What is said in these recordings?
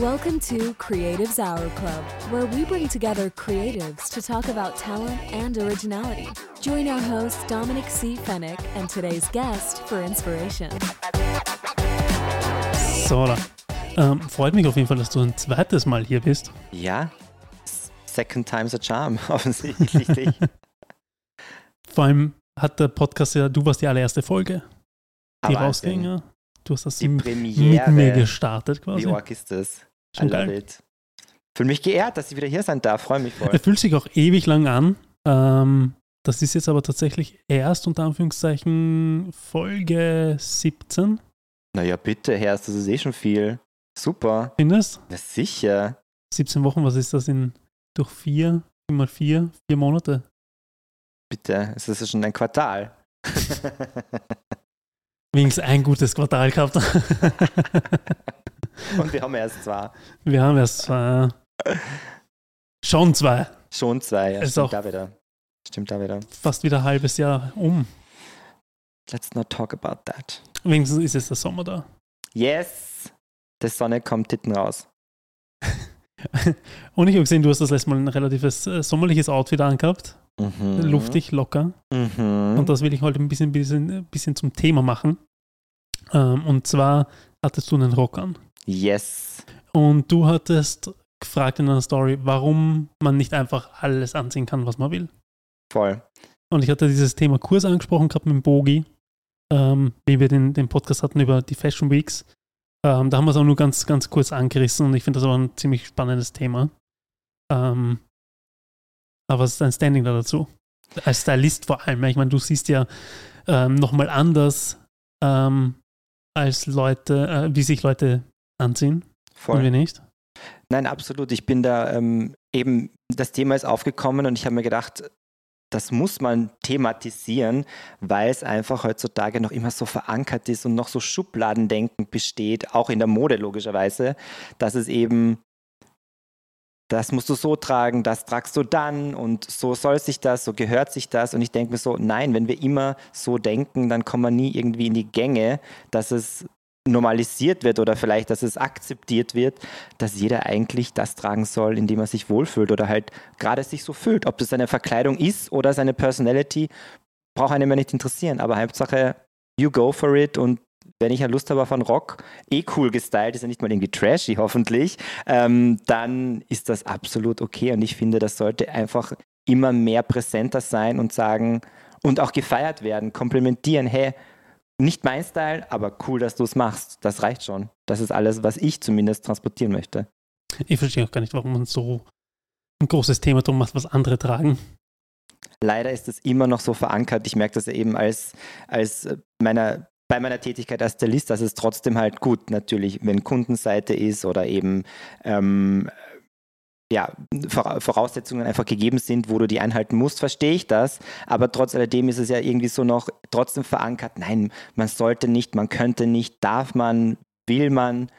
Welcome to Creatives Hour Club, where we bring together creatives to talk about talent and originality. Join our host, Dominic C. Fennick, and today's guest for inspiration. So, ähm, freut mich auf jeden Fall, dass du ein zweites Mal hier bist. Ja, second time's a charm, offensichtlich. Vor allem hat der Podcast ja, du warst die allererste Folge, die Aber rausging. Ja. Du hast das Die mit Premiere. mir gestartet quasi. Wie arg ist das? Schon I geil. Fühle mich geehrt, dass ich wieder hier sein darf. Freue mich voll. Er fühlt sich auch ewig lang an. Ähm, das ist jetzt aber tatsächlich erst unter Anführungszeichen Folge 17, naja, bitte, Herr, das ist eh schon viel. Super. findest? Na sicher. 17 Wochen, was ist das in durch vier, mal vier, vier Monate? Bitte, es ist ja schon ein Quartal. Wenigstens ein gutes Quartal gehabt. Und wir haben erst zwei. Wir haben erst zwei. Schon zwei. Schon zwei. Ja, Ist stimmt auch- da wieder. Stimmt da wieder. Fast wieder ein halbes Jahr um. Let's not talk about that. Wenigstens ist jetzt der Sommer da. Yes! Die Sonne kommt hinten raus. Und ich habe gesehen, du hast das letzte Mal ein relatives äh, sommerliches Outfit angehabt. Mhm. Luftig, locker. Mhm. Und das will ich heute ein bisschen, bisschen, bisschen zum Thema machen. Ähm, und zwar hattest du einen Rock an. Yes. Und du hattest gefragt in einer Story, warum man nicht einfach alles anziehen kann, was man will. Voll. Und ich hatte dieses Thema Kurs angesprochen gehabt mit dem Bogi, ähm, wie wir den, den Podcast hatten über die Fashion Weeks. Ähm, da haben wir es auch nur ganz, ganz kurz angerissen und ich finde das aber ein ziemlich spannendes Thema. Ähm, aber was ist dein Standing da dazu? Als Stylist vor allem. Ich meine, du siehst ja ähm, nochmal anders ähm, als Leute, äh, wie sich Leute anziehen Voll. und wir nicht. Nein, absolut. Ich bin da ähm, eben, das Thema ist aufgekommen und ich habe mir gedacht, das muss man thematisieren, weil es einfach heutzutage noch immer so verankert ist und noch so Schubladendenken besteht, auch in der Mode logischerweise, dass es eben, das musst du so tragen, das tragst du dann und so soll sich das, so gehört sich das. Und ich denke mir so, nein, wenn wir immer so denken, dann kommen wir nie irgendwie in die Gänge, dass es normalisiert wird oder vielleicht, dass es akzeptiert wird, dass jeder eigentlich das tragen soll, in dem er sich wohlfühlt oder halt gerade sich so fühlt. Ob das seine Verkleidung ist oder seine Personality, braucht einen immer nicht interessieren. Aber Hauptsache, you go for it und wenn ich ja Lust habe auf einen Rock, eh cool gestylt, ist ja nicht mal irgendwie trashy hoffentlich, ähm, dann ist das absolut okay. Und ich finde, das sollte einfach immer mehr präsenter sein und sagen und auch gefeiert werden, komplimentieren, hey, nicht mein Style, aber cool, dass du es machst. Das reicht schon. Das ist alles, was ich zumindest transportieren möchte. Ich verstehe auch gar nicht, warum man so ein großes Thema drum macht, was andere tragen. Leider ist es immer noch so verankert. Ich merke das ja eben als, als äh, meiner, bei meiner Tätigkeit als Stylist, dass es trotzdem halt gut natürlich, wenn Kundenseite ist oder eben ähm, ja, Vora- Voraussetzungen einfach gegeben sind, wo du die einhalten musst, verstehe ich das. Aber trotz alledem ist es ja irgendwie so noch trotzdem verankert. Nein, man sollte nicht, man könnte nicht, darf man, will man.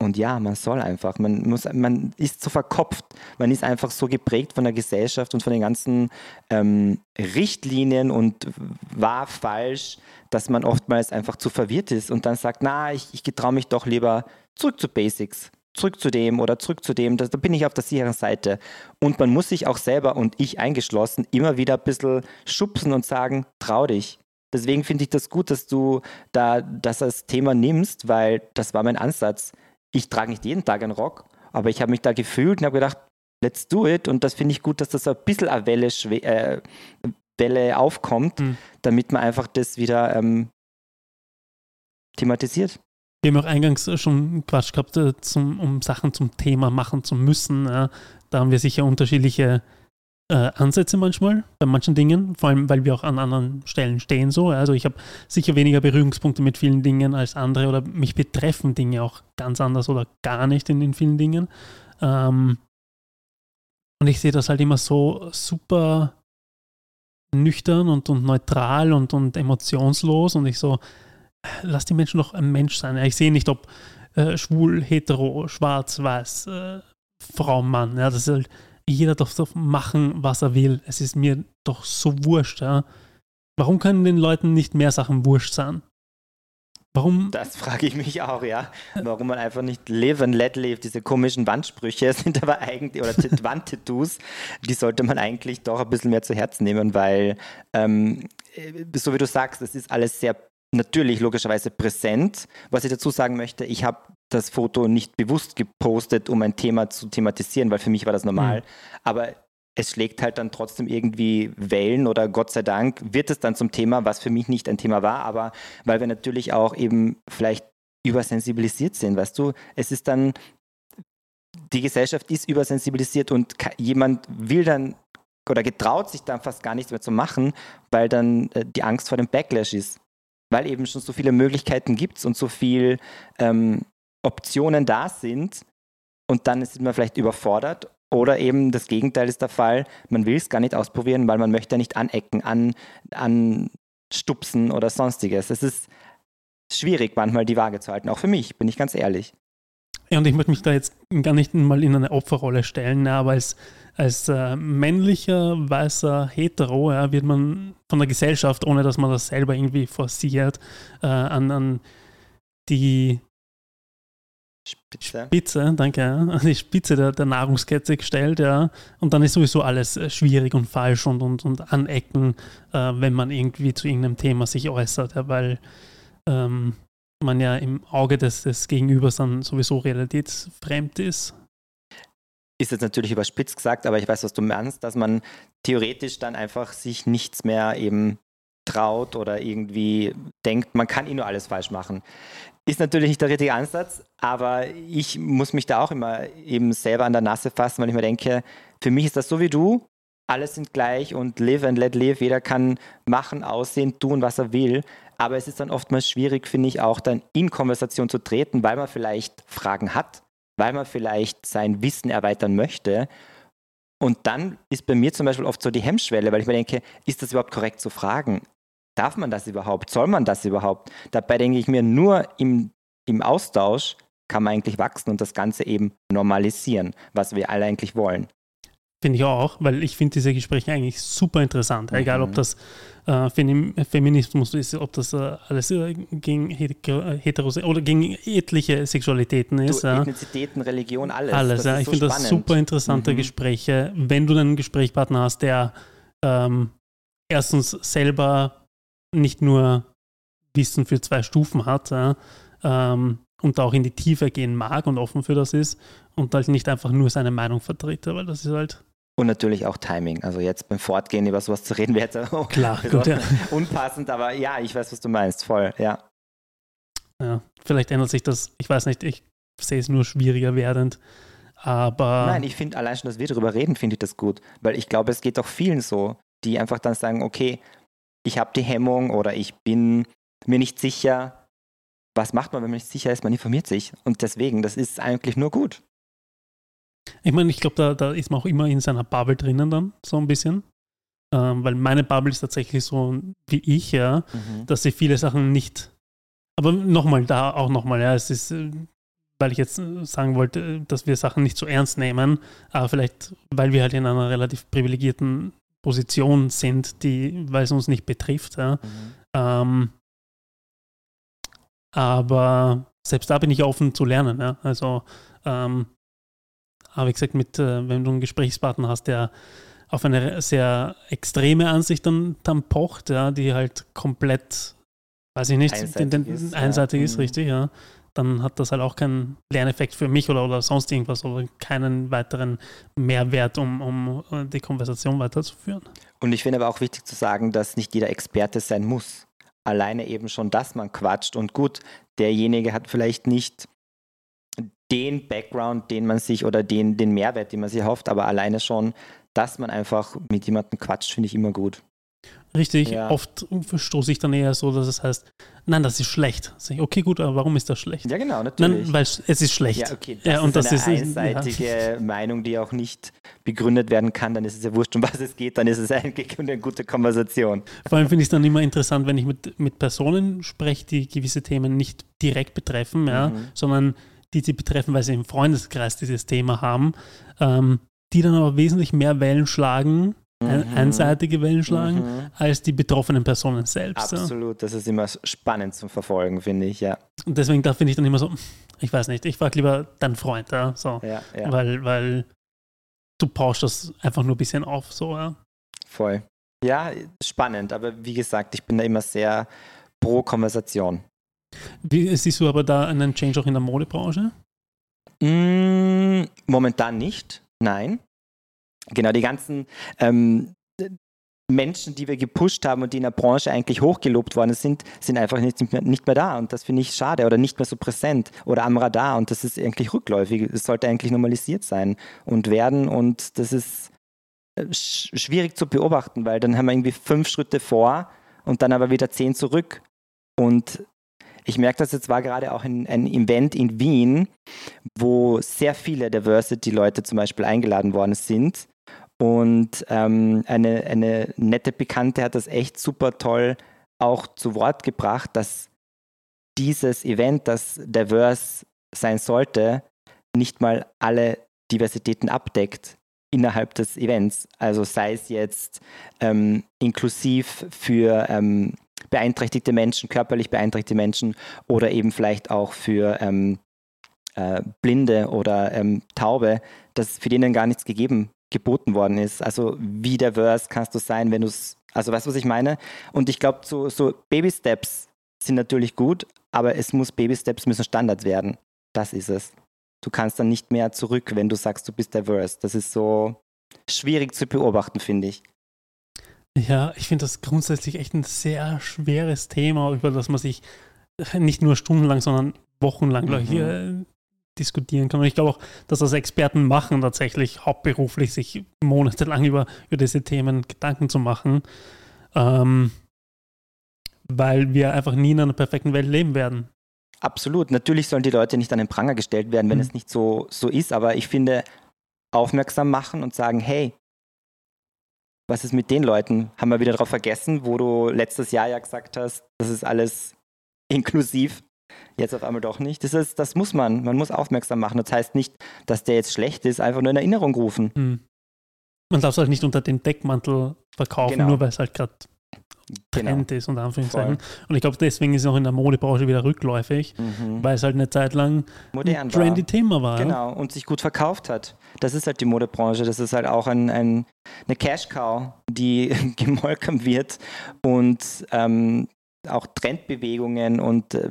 Und ja, man soll einfach. Man, muss, man ist so verkopft. Man ist einfach so geprägt von der Gesellschaft und von den ganzen ähm, Richtlinien und wahr, falsch, dass man oftmals einfach zu verwirrt ist und dann sagt, na, ich, ich getraue mich doch lieber zurück zu Basics, zurück zu dem oder zurück zu dem. Da, da bin ich auf der sicheren Seite. Und man muss sich auch selber und ich eingeschlossen immer wieder ein bisschen schubsen und sagen, trau dich. Deswegen finde ich das gut, dass du da das als Thema nimmst, weil das war mein Ansatz. Ich trage nicht jeden Tag einen Rock, aber ich habe mich da gefühlt und habe gedacht, let's do it. Und das finde ich gut, dass das ein bisschen eine Welle, äh, Welle aufkommt, Mhm. damit man einfach das wieder ähm, thematisiert. Wir haben auch eingangs schon Quatsch gehabt, äh, zum, um Sachen zum Thema machen zu müssen. Da haben wir sicher unterschiedliche äh, Ansätze manchmal bei manchen Dingen, vor allem weil wir auch an anderen Stellen stehen so. Also ich habe sicher weniger Berührungspunkte mit vielen Dingen als andere oder mich betreffen Dinge auch ganz anders oder gar nicht in, in vielen Dingen. Ähm, und ich sehe das halt immer so super nüchtern und, und neutral und, und emotionslos und ich so, lass die Menschen doch ein Mensch sein. Ich sehe nicht, ob äh, schwul, hetero, schwarz, weiß, äh, Frau, Mann. Ja, das ist halt, jeder darf doch machen, was er will. Es ist mir doch so wurscht. Ja. Warum können den Leuten nicht mehr Sachen wurscht sein? Warum? Das frage ich mich auch, ja. Warum man einfach nicht live and let live, diese komischen Wandsprüche sind aber eigentlich, oder Wandtattoos, die sollte man eigentlich doch ein bisschen mehr zu Herzen nehmen, weil, ähm, äh, so wie du sagst, es ist alles sehr natürlich logischerweise präsent. Was ich dazu sagen möchte, ich habe das Foto nicht bewusst gepostet, um ein Thema zu thematisieren, weil für mich war das normal. Mhm. Aber es schlägt halt dann trotzdem irgendwie Wellen oder Gott sei Dank wird es dann zum Thema, was für mich nicht ein Thema war, aber weil wir natürlich auch eben vielleicht übersensibilisiert sind, weißt du, es ist dann, die Gesellschaft ist übersensibilisiert und jemand will dann oder getraut sich dann fast gar nichts mehr zu machen, weil dann äh, die Angst vor dem Backlash ist. Weil eben schon so viele Möglichkeiten gibt und so viele ähm, Optionen da sind und dann ist man vielleicht überfordert oder eben das Gegenteil ist der Fall, man will es gar nicht ausprobieren, weil man möchte nicht anecken, an, anstupsen oder sonstiges. Es ist schwierig, manchmal die Waage zu halten, auch für mich, bin ich ganz ehrlich. Ja, und ich möchte mich da jetzt gar nicht mal in eine Opferrolle stellen, aber als, als äh, männlicher, weißer Hetero ja, wird man von der Gesellschaft, ohne dass man das selber irgendwie forciert, äh, an, an die Spitze. Spitze, danke, an die Spitze der, der Nahrungskette gestellt, ja. Und dann ist sowieso alles äh, schwierig und falsch und, und, und anecken, äh, wenn man irgendwie zu irgendeinem Thema sich äußert, ja, weil ähm, man ja im Auge des, des Gegenübers dann sowieso realitätsfremd ist. Ist jetzt natürlich überspitzt gesagt, aber ich weiß, was du meinst, dass man theoretisch dann einfach sich nichts mehr eben traut oder irgendwie denkt, man kann eh nur alles falsch machen. Ist natürlich nicht der richtige Ansatz, aber ich muss mich da auch immer eben selber an der Nase fassen, weil ich mir denke, für mich ist das so wie du, alle sind gleich und live and let live, jeder kann machen, aussehen, tun, was er will. Aber es ist dann oftmals schwierig, finde ich, auch dann in Konversation zu treten, weil man vielleicht Fragen hat, weil man vielleicht sein Wissen erweitern möchte. Und dann ist bei mir zum Beispiel oft so die Hemmschwelle, weil ich mir denke, ist das überhaupt korrekt zu fragen? Darf man das überhaupt? Soll man das überhaupt? Dabei denke ich mir, nur im, im Austausch kann man eigentlich wachsen und das Ganze eben normalisieren, was wir alle eigentlich wollen. Finde ich auch, weil ich finde diese Gespräche eigentlich super interessant. Mhm. Egal, ob das äh, Feminismus ist, ob das äh, alles äh, gegen Heteros oder gegen etliche Sexualitäten ist. Du, Ethnizitäten, Religion, alles. Alles, ja. Ich so finde das super interessante mhm. Gespräche. Wenn du einen Gesprächspartner hast, der ähm, erstens selber nicht nur Wissen für zwei Stufen hat ähm, und auch in die Tiefe gehen mag und offen für das ist und halt nicht einfach nur seine Meinung vertritt, weil das ist halt. Und natürlich auch Timing. Also jetzt beim Fortgehen über sowas zu reden, wäre jetzt auch Klar, gut, ja. unpassend, aber ja, ich weiß, was du meinst, voll, ja. Ja, vielleicht ändert sich das, ich weiß nicht, ich sehe es nur schwieriger werdend. Aber. Nein, ich finde allein schon, dass wir darüber reden, finde ich das gut. Weil ich glaube, es geht auch vielen so, die einfach dann sagen, okay, ich habe die Hemmung oder ich bin mir nicht sicher. Was macht man, wenn man nicht sicher ist? Man informiert sich. Und deswegen, das ist eigentlich nur gut. Ich meine, ich glaube, da, da ist man auch immer in seiner Bubble drinnen dann, so ein bisschen. Ähm, weil meine Bubble ist tatsächlich so wie ich, ja, mhm. dass sie viele Sachen nicht. Aber nochmal, da auch nochmal, ja, es ist, äh, weil ich jetzt sagen wollte, dass wir Sachen nicht so ernst nehmen, aber vielleicht, weil wir halt in einer relativ privilegierten Position sind, die, weil es uns nicht betrifft. Ja. Mhm. Ähm, aber selbst da bin ich offen zu lernen. Ja. Also, ähm, habe ich gesagt, mit, äh, wenn du einen Gesprächspartner hast, der auf eine sehr extreme Ansicht dann, dann pocht, ja, die halt komplett, weiß ich nicht, einseitig, den, den, ist, einseitig ja. ist, mhm. richtig, ja dann hat das halt auch keinen Lerneffekt für mich oder, oder sonst irgendwas oder keinen weiteren Mehrwert, um, um äh, die Konversation weiterzuführen. Und ich finde aber auch wichtig zu sagen, dass nicht jeder Experte sein muss. Alleine eben schon, dass man quatscht und gut, derjenige hat vielleicht nicht den Background, den man sich oder den, den Mehrwert, den man sich hofft, aber alleine schon, dass man einfach mit jemandem quatscht, finde ich immer gut. Richtig, ja. oft stoße ich dann eher so, dass es heißt, nein, das ist schlecht. Okay, gut, aber warum ist das schlecht? Ja, genau, natürlich. Nein, weil es ist schlecht. Ja, okay, das ja, und ist das eine ist einseitige ja. Meinung, die auch nicht begründet werden kann, dann ist es ja wurscht, um was es geht, dann ist es eigentlich eine gute Konversation. Vor allem finde ich es dann immer interessant, wenn ich mit, mit Personen spreche, die gewisse Themen nicht direkt betreffen, ja, mhm. sondern die sie betreffen, weil sie im Freundeskreis dieses Thema haben, ähm, die dann aber wesentlich mehr Wellen schlagen ein, einseitige Wellen schlagen, mhm. als die betroffenen Personen selbst. Absolut, ja. das ist immer spannend zu verfolgen, finde ich, ja. Und deswegen da finde ich dann immer so, ich weiß nicht, ich frage lieber deinen Freund, ja, so, ja, ja. Weil, weil du baust das einfach nur ein bisschen auf, so, ja. Voll. Ja, spannend, aber wie gesagt, ich bin da immer sehr pro Konversation. Wie siehst du aber da einen Change auch in der Modebranche? Mm, momentan nicht, nein. Genau, die ganzen ähm, Menschen, die wir gepusht haben und die in der Branche eigentlich hochgelobt worden sind, sind einfach nicht mehr, nicht mehr da. Und das finde ich schade oder nicht mehr so präsent oder am Radar. Und das ist eigentlich rückläufig. Es sollte eigentlich normalisiert sein und werden. Und das ist äh, schwierig zu beobachten, weil dann haben wir irgendwie fünf Schritte vor und dann aber wieder zehn zurück. Und ich merke das jetzt war gerade auch in ein Event in Wien, wo sehr viele Diversity-Leute zum Beispiel eingeladen worden sind. Und ähm, eine, eine nette Bekannte hat das echt super toll auch zu Wort gebracht, dass dieses Event, das diverse sein sollte, nicht mal alle Diversitäten abdeckt innerhalb des Events. Also sei es jetzt ähm, inklusiv für ähm, beeinträchtigte Menschen, körperlich beeinträchtigte Menschen oder eben vielleicht auch für ähm, äh, Blinde oder ähm, Taube, dass für denen gar nichts gegeben geboten worden ist. Also wie diverse kannst du sein, wenn du es, also weißt du, was ich meine? Und ich glaube, so, so Baby-Steps sind natürlich gut, aber es muss Baby-Steps müssen Standard werden. Das ist es. Du kannst dann nicht mehr zurück, wenn du sagst, du bist diverse. Das ist so schwierig zu beobachten, finde ich. Ja, ich finde das grundsätzlich echt ein sehr schweres Thema, über das man sich nicht nur stundenlang, sondern wochenlang, mhm. ich, äh, diskutieren kann. Und ich glaube auch, dass das Experten machen, tatsächlich hauptberuflich sich monatelang über, über diese Themen Gedanken zu machen, ähm, weil wir einfach nie in einer perfekten Welt leben werden. Absolut. Natürlich sollen die Leute nicht an den Pranger gestellt werden, wenn mhm. es nicht so, so ist. Aber ich finde, aufmerksam machen und sagen, hey, was ist mit den Leuten? Haben wir wieder darauf vergessen, wo du letztes Jahr ja gesagt hast, das ist alles inklusiv Jetzt auf einmal doch nicht. Das, ist, das muss man. Man muss aufmerksam machen. Das heißt nicht, dass der jetzt schlecht ist, einfach nur in Erinnerung rufen. Hm. Man darf es halt nicht unter den Deckmantel verkaufen, genau. nur weil es halt gerade. Trend genau. ist, unter Anführungszeichen. Voll. Und ich glaube, deswegen ist es auch in der Modebranche wieder rückläufig, mhm. weil es halt eine Zeit lang Modern ein trendy war. Thema war. Genau, und sich gut verkauft hat. Das ist halt die Modebranche. Das ist halt auch ein, ein eine Cash-Cow, die gemolken wird und ähm, auch Trendbewegungen und äh,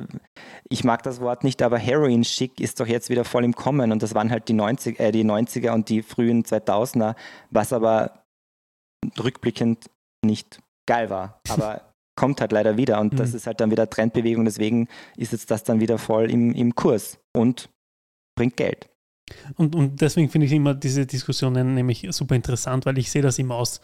ich mag das Wort nicht, aber Heroin-Schick ist doch jetzt wieder voll im Kommen und das waren halt die, 90, äh, die 90er und die frühen 2000er, was aber rückblickend nicht geil war, aber kommt halt leider wieder und mhm. das ist halt dann wieder Trendbewegung, deswegen ist jetzt das dann wieder voll im, im Kurs und bringt Geld. Und, und deswegen finde ich immer diese Diskussionen nämlich super interessant, weil ich sehe das immer aus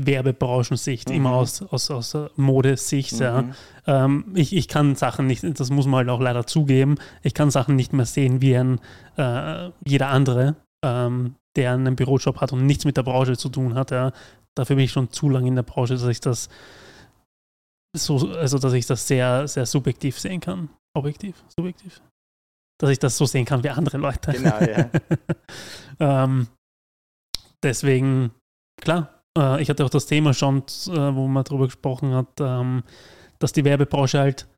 Werbebranchensicht, mhm. immer aus, aus, aus Modesicht. Mhm. Ja. Ähm, ich, ich kann Sachen nicht, das muss man halt auch leider zugeben, ich kann Sachen nicht mehr sehen wie ein äh, jeder andere, ähm, der einen Bürojob hat und nichts mit der Branche zu tun hat. Ja. Dafür bin ich schon zu lange in der Branche, dass ich das so, also dass ich das sehr, sehr subjektiv sehen kann. Objektiv, subjektiv dass ich das so sehen kann wie andere Leute. Genau, ja. ähm, deswegen, klar, äh, ich hatte auch das Thema schon, äh, wo man darüber gesprochen hat, ähm, dass die Werbebranche halt,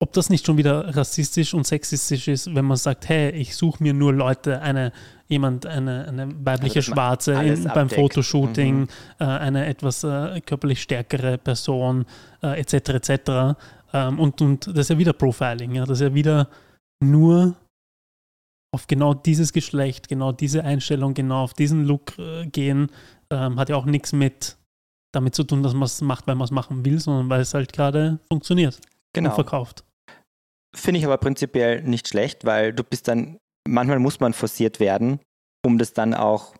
ob das nicht schon wieder rassistisch und sexistisch ist, wenn man sagt, hey, ich suche mir nur Leute, eine, jemand, eine, eine weibliche also, Schwarze in, beim Fotoshooting, mhm. äh, eine etwas äh, körperlich stärkere Person, äh, etc. etc. Ähm, und, und das ist ja wieder Profiling, ja, das ist ja wieder nur auf genau dieses Geschlecht, genau diese Einstellung, genau auf diesen Look äh, gehen, ähm, hat ja auch nichts mit damit zu tun, dass man es macht, weil man es machen will, sondern weil es halt gerade funktioniert genau. und verkauft. Finde ich aber prinzipiell nicht schlecht, weil du bist dann, manchmal muss man forciert werden, um das dann auch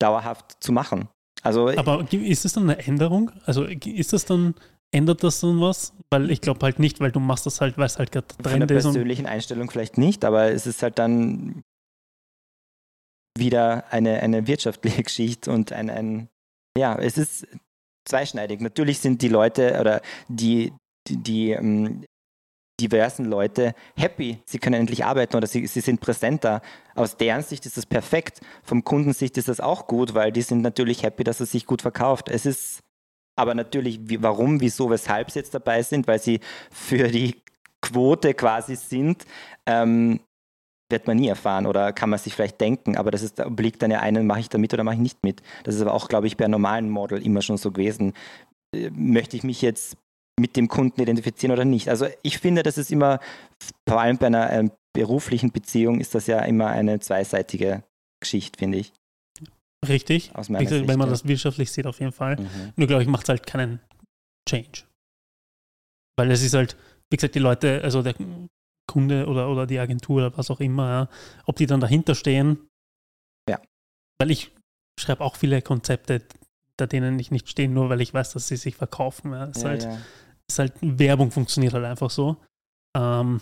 dauerhaft zu machen. Also, aber ist es dann eine Änderung? Also ist das dann Ändert das dann was? Weil ich glaube halt nicht, weil du machst das halt, weil es halt gerade Trend ist. Von der persönlichen Einstellung vielleicht nicht, aber es ist halt dann wieder eine, eine wirtschaftliche Geschichte und ein, ein, ja, es ist zweischneidig. Natürlich sind die Leute oder die, die, die, ähm, diversen Leute happy, sie können endlich arbeiten oder sie, sie sind präsenter. Aus deren Sicht ist das perfekt. Vom Kundensicht ist das auch gut, weil die sind natürlich happy, dass es sich gut verkauft. Es ist aber natürlich, warum, wieso, weshalb sie jetzt dabei sind, weil sie für die Quote quasi sind, ähm, wird man nie erfahren oder kann man sich vielleicht denken, aber das ist, obliegt dann ja einen, mache ich da mit oder mache ich nicht mit. Das ist aber auch, glaube ich, bei normalen Model immer schon so gewesen. Äh, möchte ich mich jetzt mit dem Kunden identifizieren oder nicht? Also ich finde, das ist immer, vor allem bei einer ähm, beruflichen Beziehung, ist das ja immer eine zweiseitige Geschichte, finde ich. Richtig. Aus meiner Sicht, wenn man das wirtschaftlich sieht, auf jeden Fall. Mhm. Nur glaube ich, macht es halt keinen Change. Weil es ist halt, wie gesagt, die Leute, also der Kunde oder, oder die Agentur oder was auch immer, ja, ob die dann dahinter stehen. Ja. Weil ich schreibe auch viele Konzepte, da denen ich nicht stehe, nur weil ich weiß, dass sie sich verkaufen. Ja. Es ja, halt, ja. Ist halt, Werbung funktioniert halt einfach so. Ähm,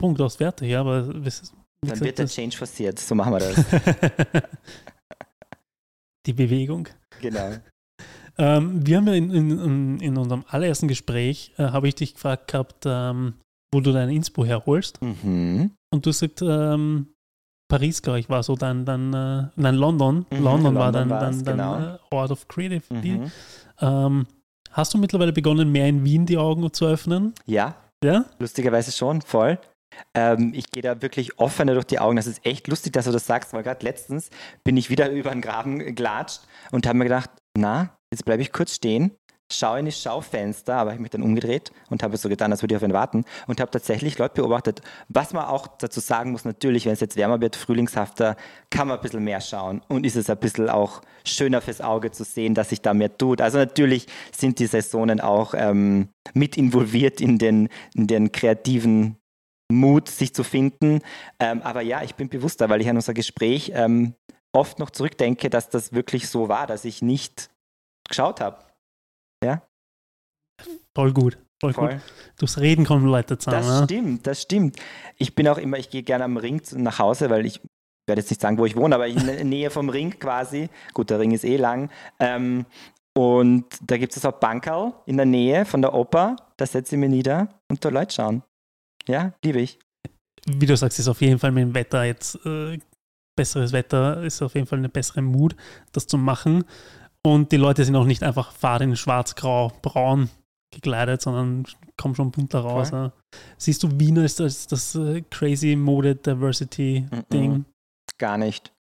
Punkt aus Werte, ja, aber dann gesagt, wird der Change forciert, so machen wir das. Die Bewegung. Genau. Ähm, wir haben ja in, in, in unserem allerersten Gespräch, äh, habe ich dich gefragt gehabt, ähm, wo du deine Inspo herholst. Mhm. Und du sagst, ähm, Paris, glaube ich, war so dann, dann äh, nein, London. Mhm, London, war dann, dann, dann genau. äh, Ort of Creativity. Mhm. Hast du mittlerweile begonnen, mehr in Wien die Augen zu öffnen? Ja. Ja? Lustigerweise schon, voll. Ähm, ich gehe da wirklich offener durch die Augen. Das ist echt lustig, dass du das sagst, weil gerade letztens bin ich wieder über den Graben gelatscht und habe mir gedacht, na, jetzt bleibe ich kurz stehen, schaue in das Schaufenster, aber ich habe mich dann umgedreht und habe so getan, als würde ich auf ihn warten und habe tatsächlich Leute beobachtet. Was man auch dazu sagen muss, natürlich, wenn es jetzt wärmer wird, frühlingshafter, kann man ein bisschen mehr schauen und ist es ein bisschen auch schöner fürs Auge zu sehen, dass sich da mehr tut. Also natürlich sind die Saisonen auch ähm, mit involviert in den, in den kreativen Mut, sich zu finden. Ähm, aber ja, ich bin bewusster, weil ich an unser Gespräch ähm, oft noch zurückdenke, dass das wirklich so war, dass ich nicht geschaut habe. Ja. Voll gut. Voll, Voll. gut. Durchs Reden kommen Leute zusammen. Das ne? stimmt, das stimmt. Ich bin auch immer, ich gehe gerne am Ring nach Hause, weil ich werde jetzt nicht sagen, wo ich wohne, aber in der Nähe vom Ring quasi. Gut, der Ring ist eh lang. Ähm, und da gibt es auch Bankerl in der Nähe von der Oper. Da setze ich mich nieder und da Leute schauen. Ja, liebe ich. Wie du sagst, ist auf jeden Fall mit dem Wetter jetzt äh, besseres Wetter, ist auf jeden Fall eine bessere Mut, das zu machen. Und die Leute sind auch nicht einfach fad in schwarz, grau, braun gekleidet, sondern kommen schon bunter raus. Ja. Siehst du Wien als, als das äh, crazy Mode Diversity Ding? Gar nicht.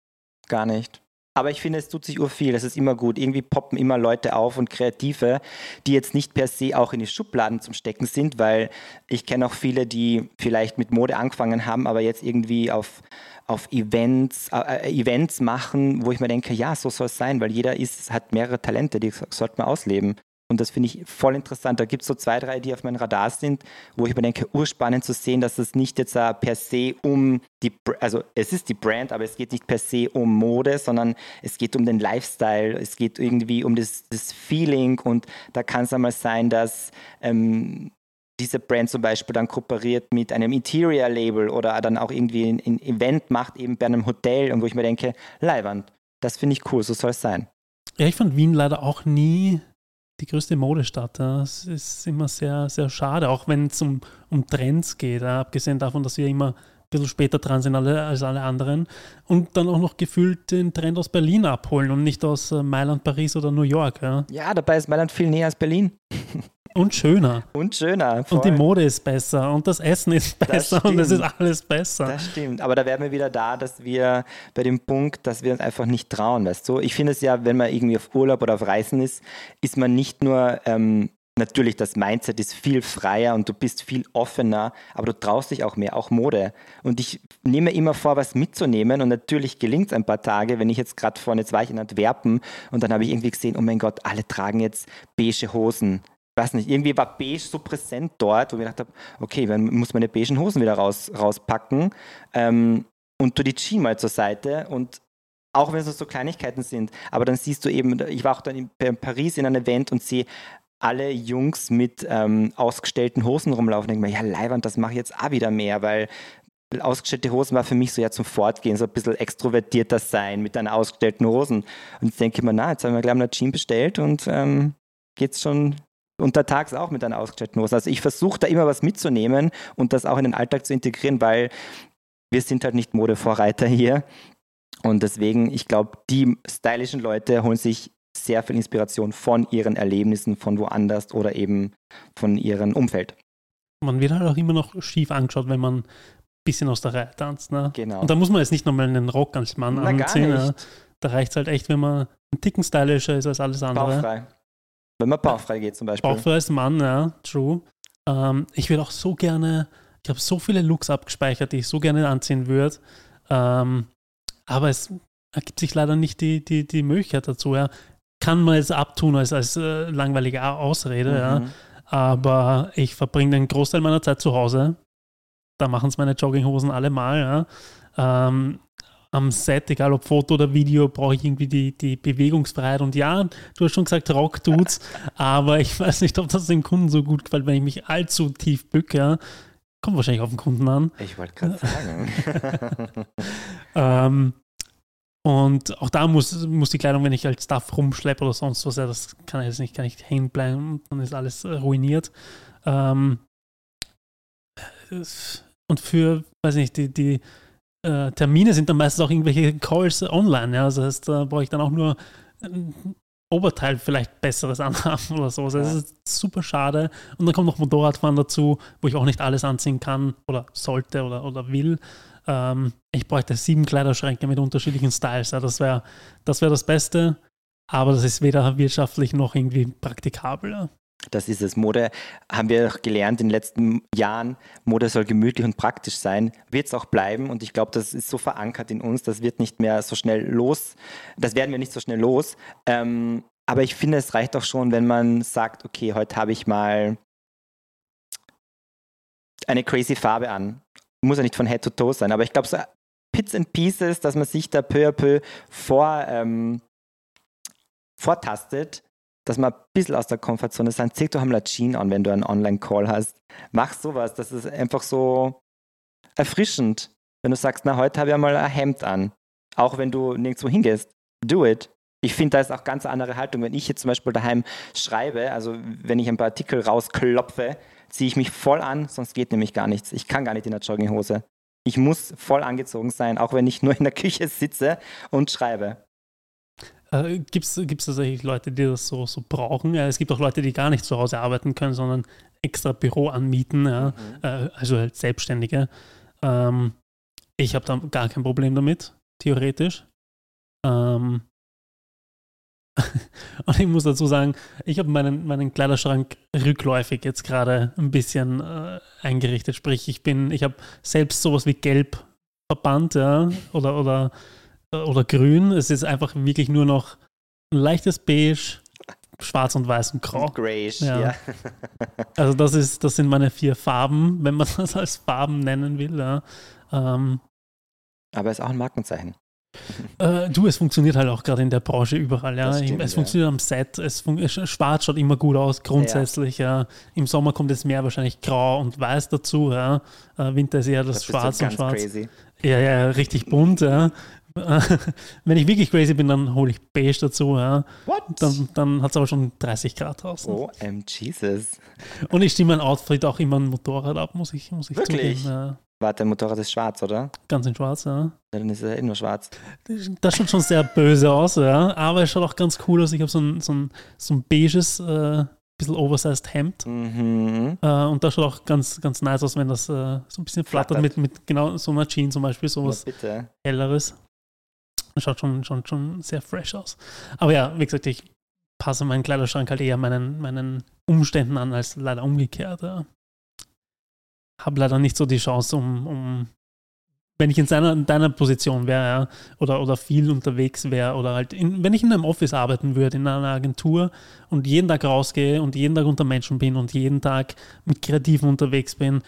Gar nicht. Aber ich finde, es tut sich urviel, das ist immer gut. Irgendwie poppen immer Leute auf und Kreative, die jetzt nicht per se auch in die Schubladen zum Stecken sind, weil ich kenne auch viele, die vielleicht mit Mode angefangen haben, aber jetzt irgendwie auf, auf Events, äh, äh Events machen, wo ich mir denke, ja, so soll es sein, weil jeder ist, hat mehrere Talente, die sollte man ausleben. Und das finde ich voll interessant. Da gibt es so zwei, drei, die auf meinem Radar sind, wo ich mir denke, urspannend zu sehen, dass es nicht jetzt uh, per se um die, also es ist die Brand, aber es geht nicht per se um Mode, sondern es geht um den Lifestyle, es geht irgendwie um das, das Feeling und da kann es einmal sein, dass ähm, diese Brand zum Beispiel dann kooperiert mit einem Interior-Label oder dann auch irgendwie ein, ein Event macht, eben bei einem Hotel und wo ich mir denke, Leihwand, das finde ich cool, so soll es sein. Ja, ich fand Wien leider auch nie die größte Modestadt. Das ist immer sehr, sehr schade, auch wenn es um, um Trends geht, abgesehen davon, dass wir immer ein bisschen später dran sind als alle anderen und dann auch noch gefühlt den Trend aus Berlin abholen und nicht aus äh, Mailand, Paris oder New York. Ja dabei ist Mailand viel näher als Berlin. Und schöner. Und schöner. Voll. Und die Mode ist besser und das Essen ist besser und es ist alles besser. Das stimmt. Aber da wären wir wieder da, dass wir bei dem Punkt, dass wir uns einfach nicht trauen, weißt du? Ich finde es ja, wenn man irgendwie auf Urlaub oder auf Reisen ist, ist man nicht nur ähm, natürlich, das Mindset ist viel freier und du bist viel offener, aber du traust dich auch mehr, auch Mode. Und ich nehme immer vor, was mitzunehmen und natürlich gelingt es ein paar Tage, wenn ich jetzt gerade vorne, jetzt war ich in Antwerpen und dann habe ich irgendwie gesehen, oh mein Gott, alle tragen jetzt beige Hosen weiß nicht, irgendwie war beige so präsent dort, wo ich gedacht habe, okay, dann muss meine beigen Hosen wieder raus, rauspacken ähm, und tu die Chi mal zur Seite und auch wenn es so Kleinigkeiten sind, aber dann siehst du eben, ich war auch dann in Paris in einem Event und sehe alle Jungs mit ähm, ausgestellten Hosen rumlaufen und denke mir, ja, Leiwand, das mache ich jetzt auch wieder mehr, weil ausgestellte Hosen war für mich so ja zum Fortgehen, so ein bisschen extrovertierter sein mit deinen ausgestellten Hosen. Und jetzt denke ich mir, na, jetzt haben wir gleich mal eine Jeans bestellt und ähm, geht's schon untertags auch mit einer ausgestellten Hose. Also ich versuche da immer was mitzunehmen und das auch in den Alltag zu integrieren, weil wir sind halt nicht Modevorreiter hier. Und deswegen, ich glaube, die stylischen Leute holen sich sehr viel Inspiration von ihren Erlebnissen von woanders oder eben von ihrem Umfeld. Man wird halt auch immer noch schief angeschaut, wenn man ein bisschen aus der Reihe tanzt. Ne? Genau. Und da muss man jetzt nicht nochmal einen Rock als Mann Na, anziehen. Da reicht es halt echt, wenn man einen Ticken stylischer ist als alles andere. Bauchfrei. Wenn man bauchfrei geht zum Beispiel. Bauchfrei als Mann, ja, true. Ähm, ich würde auch so gerne, ich habe so viele Looks abgespeichert, die ich so gerne anziehen würde. Ähm, aber es ergibt sich leider nicht die, die, die Möglichkeit dazu. Ja. Kann man jetzt abtun als, als äh, langweilige Ausrede, ja. Mhm. aber ich verbringe den Großteil meiner Zeit zu Hause. Da machen es meine Jogginghosen alle mal. Ja. Ähm, am Set, egal ob Foto oder Video, brauche ich irgendwie die, die Bewegungsfreiheit. Und ja, du hast schon gesagt, Rock tut's, aber ich weiß nicht, ob das dem Kunden so gut gefällt, wenn ich mich allzu tief bücke. Kommt wahrscheinlich auf den Kunden an. Ich wollte gerade sagen. Ähm, und auch da muss, muss die Kleidung, wenn ich als Stuff rumschleppe oder sonst was, ja, das kann jetzt nicht, kann nicht hängen bleiben, dann ist alles äh, ruiniert. Ähm, es- und für, weiß nicht, die, die äh, Termine sind dann meistens auch irgendwelche Calls online, ja. Also das heißt, da brauche ich dann auch nur ein Oberteil vielleicht besseres anhaben oder so. Also das ist super schade. Und dann kommt noch Motorradfahren dazu, wo ich auch nicht alles anziehen kann oder sollte oder, oder will. Ähm, ich bräuchte sieben Kleiderschränke mit unterschiedlichen Styles. Ja, das wäre das, wär das Beste. Aber das ist weder wirtschaftlich noch irgendwie praktikabel. Ja. Das ist es. Mode haben wir auch gelernt in den letzten Jahren. Mode soll gemütlich und praktisch sein. Wird es auch bleiben. Und ich glaube, das ist so verankert in uns. Das wird nicht mehr so schnell los. Das werden wir nicht so schnell los. Ähm, aber ich finde, es reicht auch schon, wenn man sagt, okay, heute habe ich mal eine crazy Farbe an. Muss ja nicht von Head to Toe sein. Aber ich glaube, so Bits and Pieces, dass man sich da peu à peu vor, ähm, vortastet, dass man ein bisschen aus der Komfortzone sein. Zieh doch einmal Jeans an, wenn du einen Online-Call hast. Mach sowas. Das ist einfach so erfrischend. Wenn du sagst, na, heute habe ich einmal ein Hemd an. Auch wenn du nirgendwo hingehst. Do it. Ich finde, da ist auch ganz andere Haltung. Wenn ich jetzt zum Beispiel daheim schreibe, also wenn ich ein paar Artikel rausklopfe, ziehe ich mich voll an, sonst geht nämlich gar nichts. Ich kann gar nicht in der Jogginghose. Ich muss voll angezogen sein, auch wenn ich nur in der Küche sitze und schreibe. Äh, Gibt es tatsächlich Leute, die das so, so brauchen? Ja, es gibt auch Leute, die gar nicht zu Hause arbeiten können, sondern extra Büro anmieten, ja, äh, also halt Selbstständige. Ähm, ich habe da gar kein Problem damit, theoretisch. Ähm, und ich muss dazu sagen, ich habe meinen, meinen Kleiderschrank rückläufig jetzt gerade ein bisschen äh, eingerichtet. Sprich, ich bin, ich habe selbst sowas wie Gelb verbannt, ja, oder, oder, oder Grün. Es ist einfach wirklich nur noch ein leichtes Beige, Schwarz und Weiß und Grau. Grayish, Ja. ja. Also das ist, das sind meine vier Farben, wenn man das als Farben nennen will. Ja. Ähm, Aber ist auch ein Markenzeichen. äh, du, es funktioniert halt auch gerade in der Branche überall. Ja. Das stimmt, es ja. funktioniert am Set, es fun es- schwarz schaut immer gut aus, grundsätzlich. Ja. Im Sommer kommt jetzt mehr wahrscheinlich grau und weiß dazu. Ja. Äh, Winter ist eher das, du Schwarz und Schwarz. crazy. Ja, ja, richtig bunt. Ja. Wenn ich wirklich crazy bin, dann hole ich beige dazu. Ja. What? Dann, dann hat es aber schon 30 Grad draußen. Oh, ähm, Jesus. Und ich stimme mein Outfit auch immer ein Motorrad ab, muss ich, muss ich Wirklich? zugeben. Ja. Warte, dein Motorrad ist schwarz, oder? Ganz in schwarz, ja. Ja, Dann ist es ja eh nur schwarz. Das schaut schon sehr böse aus, ja. Aber es schaut auch ganz cool aus. Ich habe so ein, so ein, so ein beiges, äh, bisschen oversized Hemd. Mhm. Äh, und das schaut auch ganz, ganz nice aus, wenn das äh, so ein bisschen flattert, Flattert. mit, mit genau so einer Jeans zum Beispiel, sowas bitte. helleres. Schaut schon, schon, schon sehr fresh aus. Aber ja, wie gesagt, ich passe meinen Kleiderschrank halt eher meinen, meinen Umständen an, als leider umgekehrt. Ja. Habe leider nicht so die Chance, um, um wenn ich in, seiner, in deiner Position wäre, ja, oder, oder viel unterwegs wäre, oder halt, in, wenn ich in einem Office arbeiten würde, in einer Agentur und jeden Tag rausgehe und jeden Tag unter Menschen bin und jeden Tag mit Kreativen unterwegs bin,